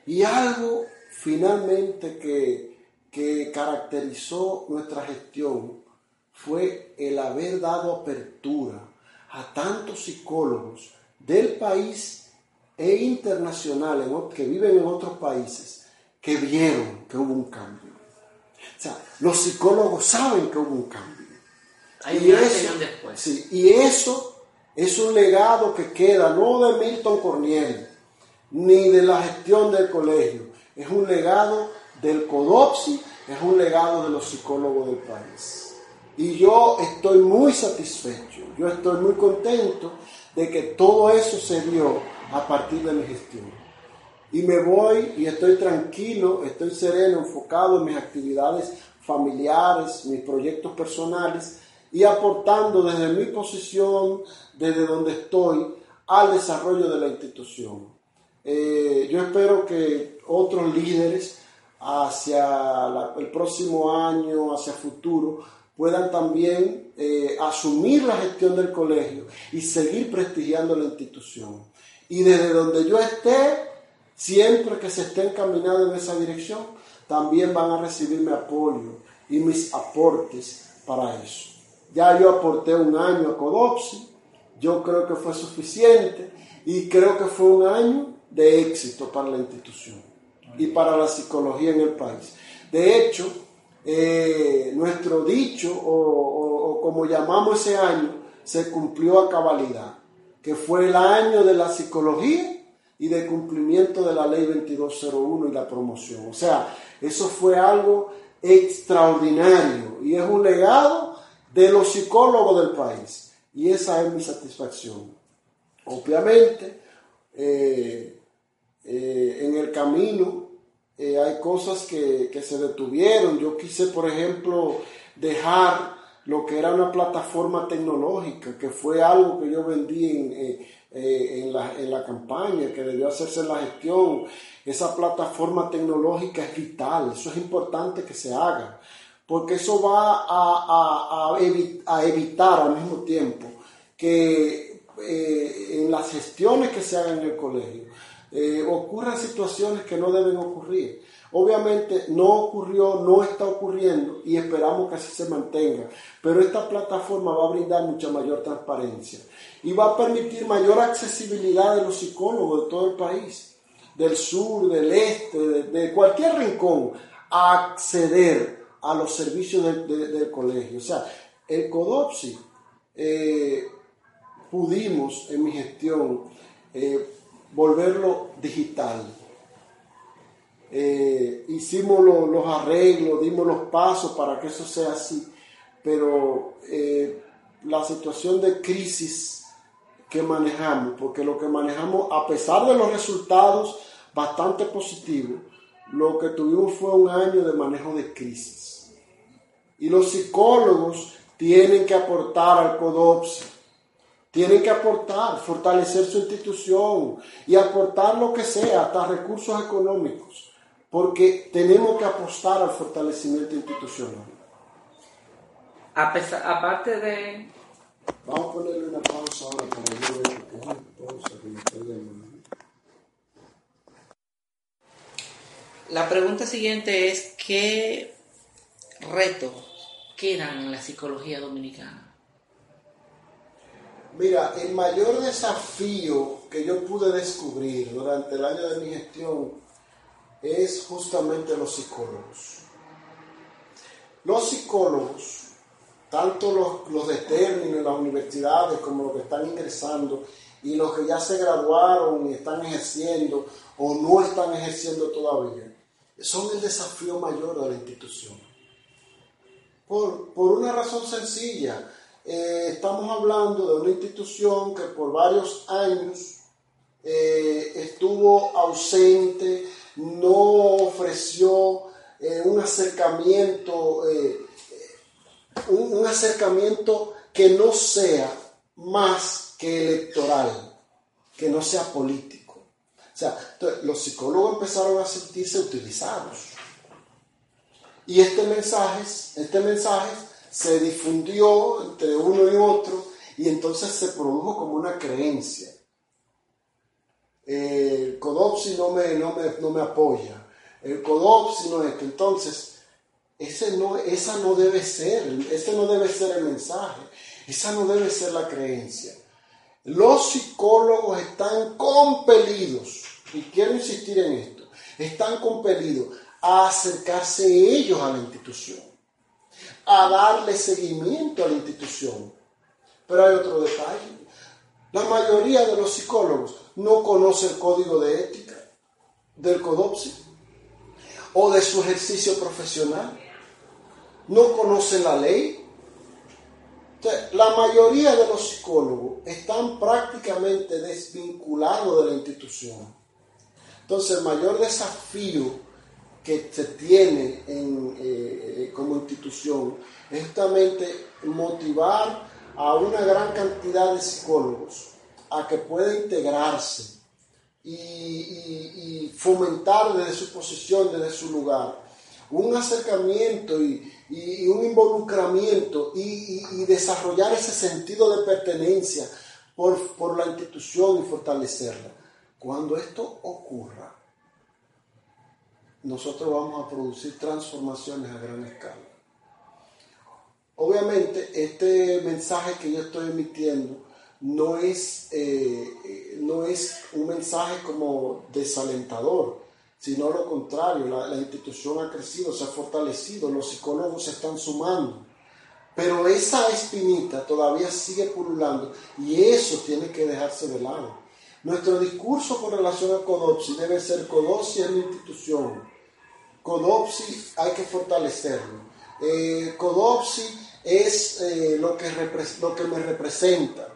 Y algo finalmente que, que caracterizó nuestra gestión fue el haber dado apertura a tantos psicólogos del país e internacionales que viven en otros países que vieron que hubo un cambio. O sea, los psicólogos saben que hubo un cambio. y eso, después. Sí, y eso es un legado que queda no de Milton Corniel, ni de la gestión del colegio, es un legado del CODOPSI, es un legado de los psicólogos del país. Y yo estoy muy satisfecho, yo estoy muy contento de que todo eso se dio a partir de mi gestión. y me voy y estoy tranquilo, estoy sereno, enfocado en mis actividades familiares, mis proyectos personales y aportando desde mi posición, desde donde estoy, al desarrollo de la institución. Eh, yo espero que otros líderes hacia el próximo año, hacia futuro, puedan también eh, asumir la gestión del colegio y seguir prestigiando la institución. Y desde donde yo esté, Siempre que se estén caminando en esa dirección, también van a recibir mi apoyo y mis aportes para eso. Ya yo aporté un año a Codopsi, yo creo que fue suficiente y creo que fue un año de éxito para la institución y para la psicología en el país. De hecho, eh, nuestro dicho, o como llamamos ese año, se cumplió a cabalidad, que fue el año de la psicología y de cumplimiento de la ley 2201 y la promoción. O sea, eso fue algo extraordinario y es un legado de los psicólogos del país. Y esa es mi satisfacción. Obviamente, eh, eh, en el camino eh, hay cosas que, que se detuvieron. Yo quise, por ejemplo, dejar lo que era una plataforma tecnológica, que fue algo que yo vendí en, eh, en, la, en, la, campaña, que debió hacerse en la gestión. Esa plataforma tecnológica es vital, eso es importante que se haga, porque eso va a, a, a, evitar al mismo tiempo que eh, en las gestiones que se hagan en el colegio eh, ocurran situaciones que no deben ocurrir. Obviamente no ocurrió, no está ocurriendo y esperamos que así se mantenga, pero esta plataforma va a brindar mucha mayor transparencia y va a permitir mayor accesibilidad de los psicólogos de todo el país, del sur, del este, de, cualquier rincón, a acceder a los servicios del colegio. O sea, el CODOPSI eh, pudimos en mi gestión eh, volverlo digital eh, hicimos los arreglos, dimos los pasos para que eso sea así, pero eh, la situación de crisis que manejamos, porque lo que manejamos, a pesar de los resultados bastante positivos, lo que tuvimos fue un año de manejo de crisis. Y los psicólogos tienen que aportar al CODOPSI, tienen que aportar, fortalecer su institución y aportar lo que sea, hasta recursos económicos porque tenemos que apostar al fortalecimiento institucional. A pesar, aparte de... Vamos a ponerle una pausa ahora para yo ver una pausa que me estoy llamando. La pregunta siguiente es, ¿qué retos quedan en la psicología dominicana? Mira, el mayor desafío que yo pude descubrir durante el año de mi gestión es justamente los psicólogos. Los psicólogos, tanto los, los de término en las universidades como los que están ingresando y los que ya se graduaron y están ejerciendo o no están ejerciendo todavía, son el desafío mayor de la institución. Por, una razón sencilla, eh, estamos hablando de una institución que por varios años eh, estuvo ausente no ofreció eh, un acercamiento, eh, un, acercamiento que no sea más que electoral, que no sea político. O sea, los psicólogos empezaron a sentirse utilizados. Y este mensaje, este mensaje se difundió entre uno y otro y entonces se produjo como una creencia el Codopsi no me, no, me, no me apoya, el Codopsi no es entonces ese no, esa no debe ser, ese no debe ser el mensaje, esa no debe ser la creencia. Los psicólogos están compelidos, y quiero insistir en esto, están compelidos a acercarse ellos a la institución, a darle seguimiento a la institución. Pero hay otro detalle. La mayoría de los psicólogos no conoce el código de ética del CODOPSI o de su ejercicio profesional. No conoce la ley. la mayoría de los psicólogos están prácticamente desvinculados de la institución. Entonces, el mayor desafío que se tiene eh, como institución es justamente motivar a una gran cantidad de psicólogos a que pueda integrarse y, fomentar desde su posición, desde su lugar, un acercamiento y, un involucramiento y, desarrollar ese sentido de pertenencia por, por la institución y fortalecerla. Cuando esto ocurra, nosotros vamos a producir transformaciones a gran escala. Obviamente, este mensaje que yo estoy emitiendo no es, eh, no es un mensaje como desalentador, sino lo contrario, la, institución ha crecido, se ha fortalecido, los psicólogos se están sumando, pero esa espinita todavía sigue pululando y eso tiene que dejarse de lado. Nuestro discurso con relación a CODOPSI debe ser CODOPSI es una institución, CODOPSI hay que fortalecerlo, eh, CODOPSI es eh, lo, que lo que me representa,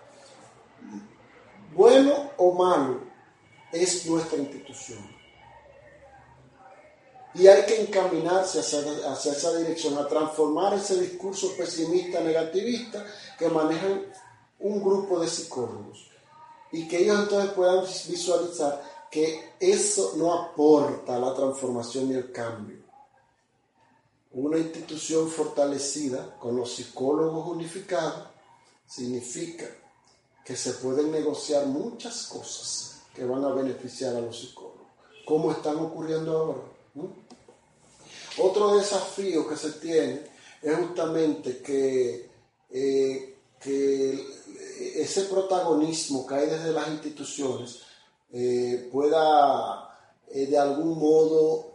bueno o malo, es nuestra institución. Y hay que encaminarse hacia, hacia, esa dirección, a transformar ese discurso pesimista, negativista que manejan un grupo de psicólogos. Y que ellos entonces puedan visualizar que eso no aporta la transformación y el cambio. Una institución fortalecida con los psicólogos unificados significa que se pueden negociar muchas cosas que van a beneficiar a los psicólogos, como están ocurriendo ahora. Otro desafío que se tiene es justamente que, eh, que ese protagonismo que hay desde las instituciones eh, pueda eh, de algún modo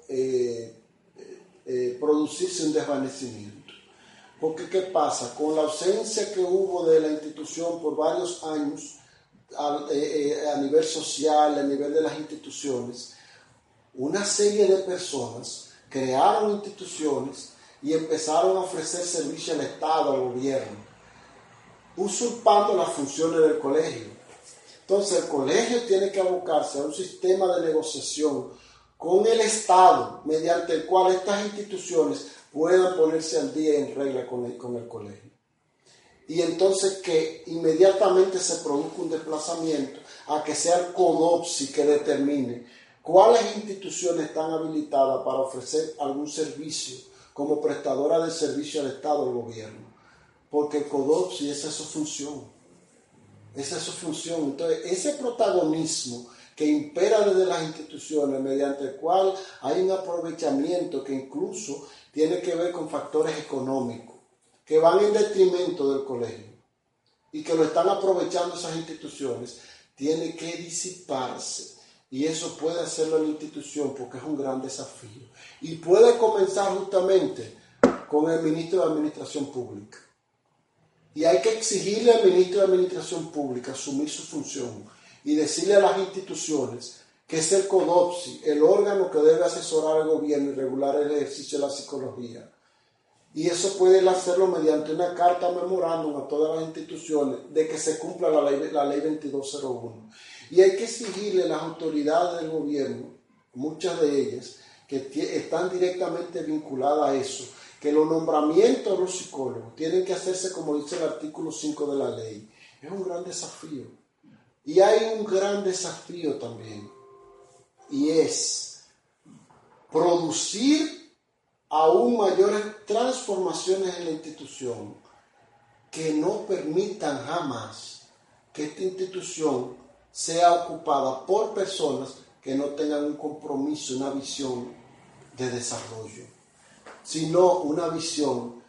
producirse un desvanecimiento. Porque ¿qué pasa? Con la ausencia que hubo de la institución por varios años eh, eh, a, nivel social, a nivel de las instituciones, una serie de personas crearon instituciones y empezaron a ofrecer servicio al Estado, al gobierno, usurpando las funciones del colegio. Entonces el colegio tiene que abocarse a un sistema de negociación con el Estado, mediante el cual estas instituciones puedan ponerse al día en regla con el, con el colegio. Y entonces que inmediatamente se produzca un desplazamiento a que sea el CODOPSI que determine cuáles instituciones están habilitadas para ofrecer algún servicio como prestadora de servicio al Estado o al gobierno. Porque el CODOPSI esa es su función. Esa es su función. Entonces, ese protagonismo que impera desde las instituciones, mediante el cual hay un aprovechamiento que incluso tiene que ver con factores económicos, que van en detrimento del colegio y que lo están aprovechando esas instituciones, tiene que disiparse. Y eso puede hacerlo la institución porque es un gran desafío. Y puede comenzar justamente con el ministro de Administración Pública. Y hay que exigirle al ministro de Administración Pública asumir su función y decirle a las instituciones que es el CODOPSI, el órgano que debe asesorar al gobierno y regular el ejercicio de la psicología. Y eso puede hacerlo mediante una carta memorándum a todas las instituciones de que se cumpla la ley, la ley 2201. Y hay que exigirle a las autoridades del gobierno, muchas de ellas, que están directamente vinculadas a eso, que los nombramientos de los psicólogos tienen que hacerse como dice el artículo 5 de la ley. Es un gran desafío. Y hay un gran desafío también, y es producir aún mayores transformaciones en la institución que no permitan jamás que esta institución sea ocupada por personas que no tengan un compromiso, una visión de desarrollo, sino una visión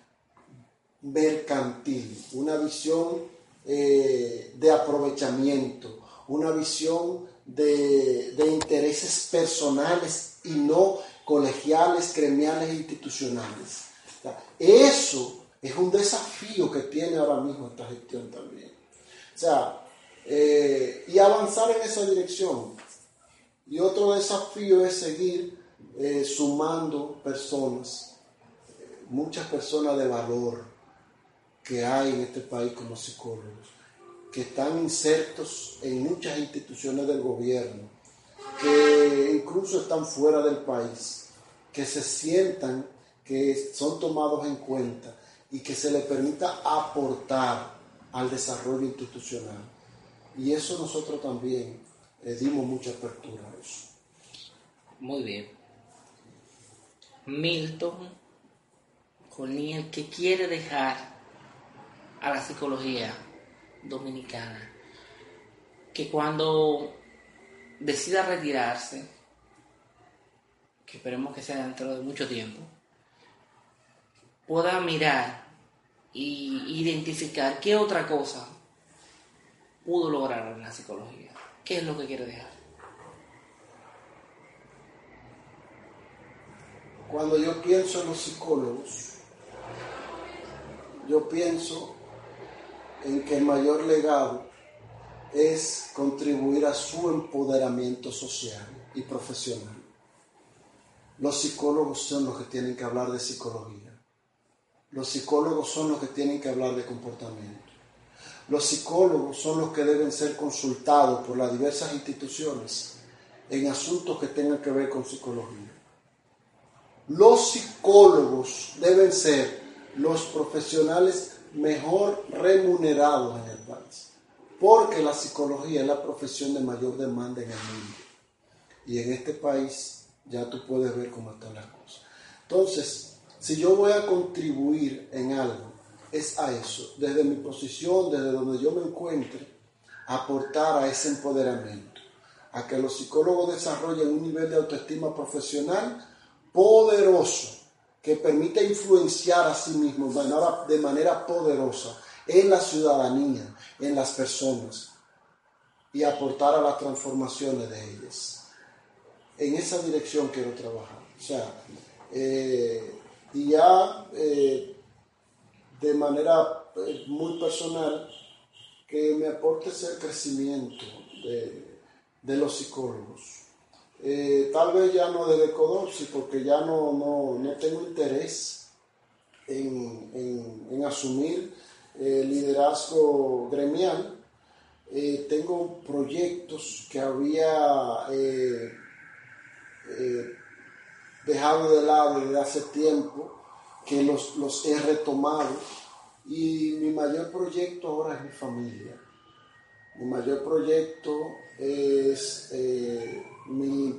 mercantil, una visión eh, de aprovechamiento, una visión de, intereses personales y no colegiales, gremiales e institucionales. eso es un desafío que tiene ahora mismo esta gestión también. O sea, eh, y avanzar en esa dirección. Y otro desafío es seguir eh, sumando personas, muchas personas de valor que hay en este país como psicólogos que están insertos en muchas instituciones del gobierno, que incluso están fuera del país, que se sientan que son tomados en cuenta y que se les permita aportar al desarrollo institucional. Y eso nosotros también le dimos mucha apertura a eso. Muy bien. Milton Coniel, ¿qué quiere dejar a la psicología dominicana? Que cuando decida retirarse, que esperemos que sea dentro de mucho tiempo, pueda mirar y identificar qué otra cosa pudo lograr en la psicología. ¿Qué es lo que quiere dejar? Cuando yo pienso en los psicólogos, yo pienso en que el mayor legado es contribuir a su empoderamiento social y profesional. Los psicólogos son los que tienen que hablar de psicología. Los psicólogos son los que tienen que hablar de comportamiento. Los psicólogos son los que deben ser consultados por las diversas instituciones en asuntos que tengan que ver con psicología. Los psicólogos deben ser los profesionales mejor remunerados en el país, porque la psicología es la profesión de mayor demanda en el mundo. Y en este país ya tú puedes ver cómo están las cosas. Entonces, si yo voy a contribuir en algo, es a eso, desde mi posición, desde donde yo me encuentre, aportar a ese empoderamiento, a que los psicólogos desarrollen un nivel de autoestima profesional poderoso, que permite influenciar a sí mismo de manera, poderosa en la ciudadanía, en las personas, y aportar a las transformaciones de ellas. En esa dirección quiero trabajar. O sea, eh, y ya eh, de manera eh, muy personal, que me aporte ese crecimiento de, los psicólogos. Eh, tal vez ya no de Decodopsi, porque ya no, no, tengo interés en, asumir el liderazgo gremial. Eh, tengo proyectos que había dejado de lado desde hace tiempo que los, los he retomado y mi mayor proyecto ahora es mi familia. Mi mayor proyecto es eh,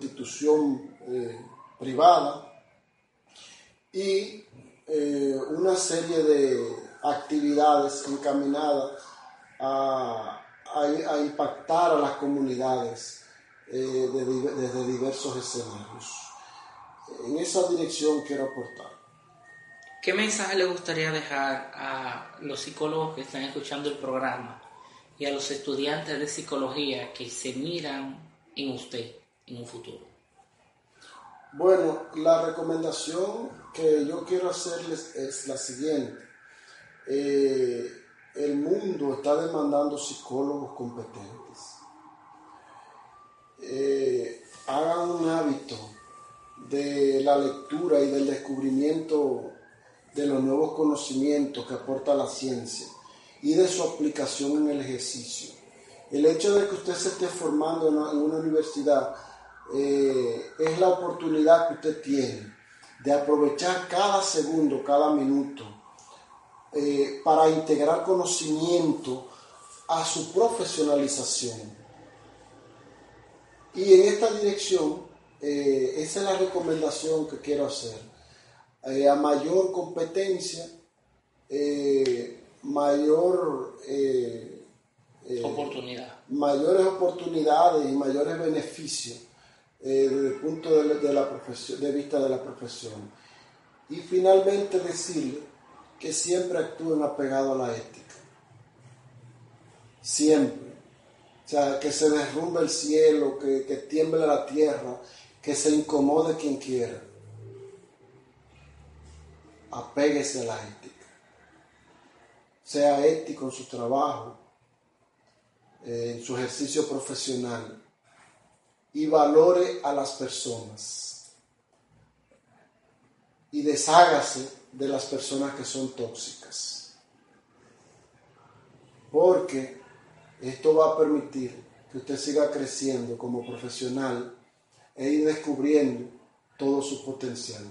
institución eh, privada y eh, una serie de actividades encaminadas a, a, impactar a las comunidades desde diversos escenarios. En esa dirección quiero aportar. ¿Qué mensaje le gustaría dejar a los psicólogos que están escuchando el programa y a los estudiantes de psicología que se miran en usted en un futuro? Bueno, la recomendación que yo quiero hacerles es la siguiente. Eh, el mundo está demandando psicólogos competentes. Eh, hagan un hábito de la lectura y del descubrimiento de los nuevos conocimientos que aporta la ciencia y de su aplicación en el ejercicio. El hecho de que usted se esté formando en una, universidad eh, es la oportunidad que usted tiene de aprovechar cada segundo, cada minuto, eh, para integrar conocimiento a su profesionalización. Y en esta dirección, eh, esa es la recomendación que quiero hacer eh, a mayor competencia, mayor oportunidad. mayores oportunidades y mayores beneficios desde el punto de, profesión, de vista de la profesión. Y finalmente decirle que siempre actúen apegado a la ética. Siempre. O sea, que se derrumbe el cielo, que, que tiemble la tierra, que se incomode quien quiera apéguese a la ética. Sea ético en su trabajo, en su ejercicio profesional y valore a las personas. Y deshágase de las personas que son tóxicas. Porque esto va a permitir que usted siga creciendo como profesional e ir descubriendo todo su potencial.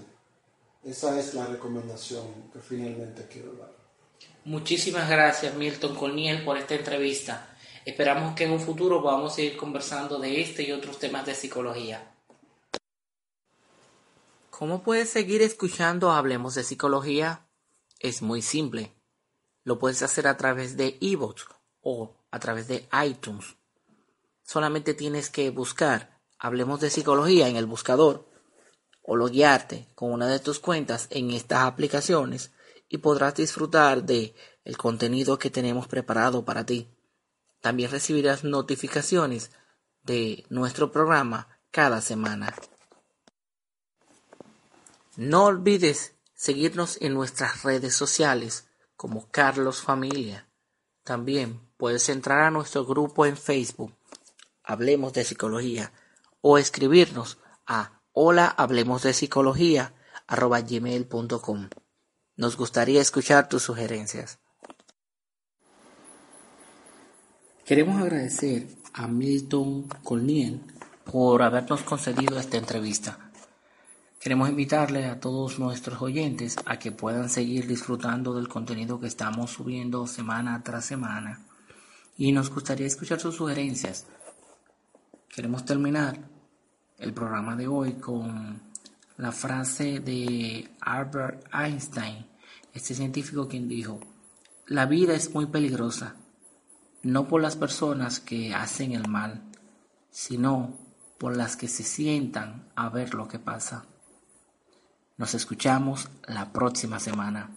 Esa es la recomendación que finalmente quiero dar. Muchísimas gracias Milton Colniel por esta entrevista. Esperamos que en un futuro podamos seguir conversando de este y otros temas de psicología. ¿Cómo puedes seguir escuchando Hablemos de Psicología? Es muy simple. Lo puedes hacer a través de ebooks o a través de iTunes. Solamente tienes que buscar Hablemos de Psicología en el buscador o loguearte con una de tus cuentas en estas aplicaciones y podrás disfrutar de el contenido que tenemos preparado para ti. También recibirás notificaciones de nuestro programa cada semana. No olvides seguirnos en nuestras redes sociales como Carlos Familia. También puedes entrar a nuestro grupo en Facebook, Hablemos de Psicología, o escribirnos a hola hablemos de psicología. Nos gustaría escuchar tus sugerencias. Queremos agradecer a Milton Colniel por habernos concedido esta entrevista. Queremos invitarle a todos nuestros oyentes a que puedan seguir disfrutando del contenido que estamos subiendo semana tras semana y nos gustaría escuchar sus sugerencias. Queremos terminar el programa de hoy con la frase de Albert Einstein, este científico quien dijo, la vida es muy peligrosa, no por las personas que hacen el mal, sino por las que se sientan a ver lo que pasa. Nos escuchamos la próxima semana.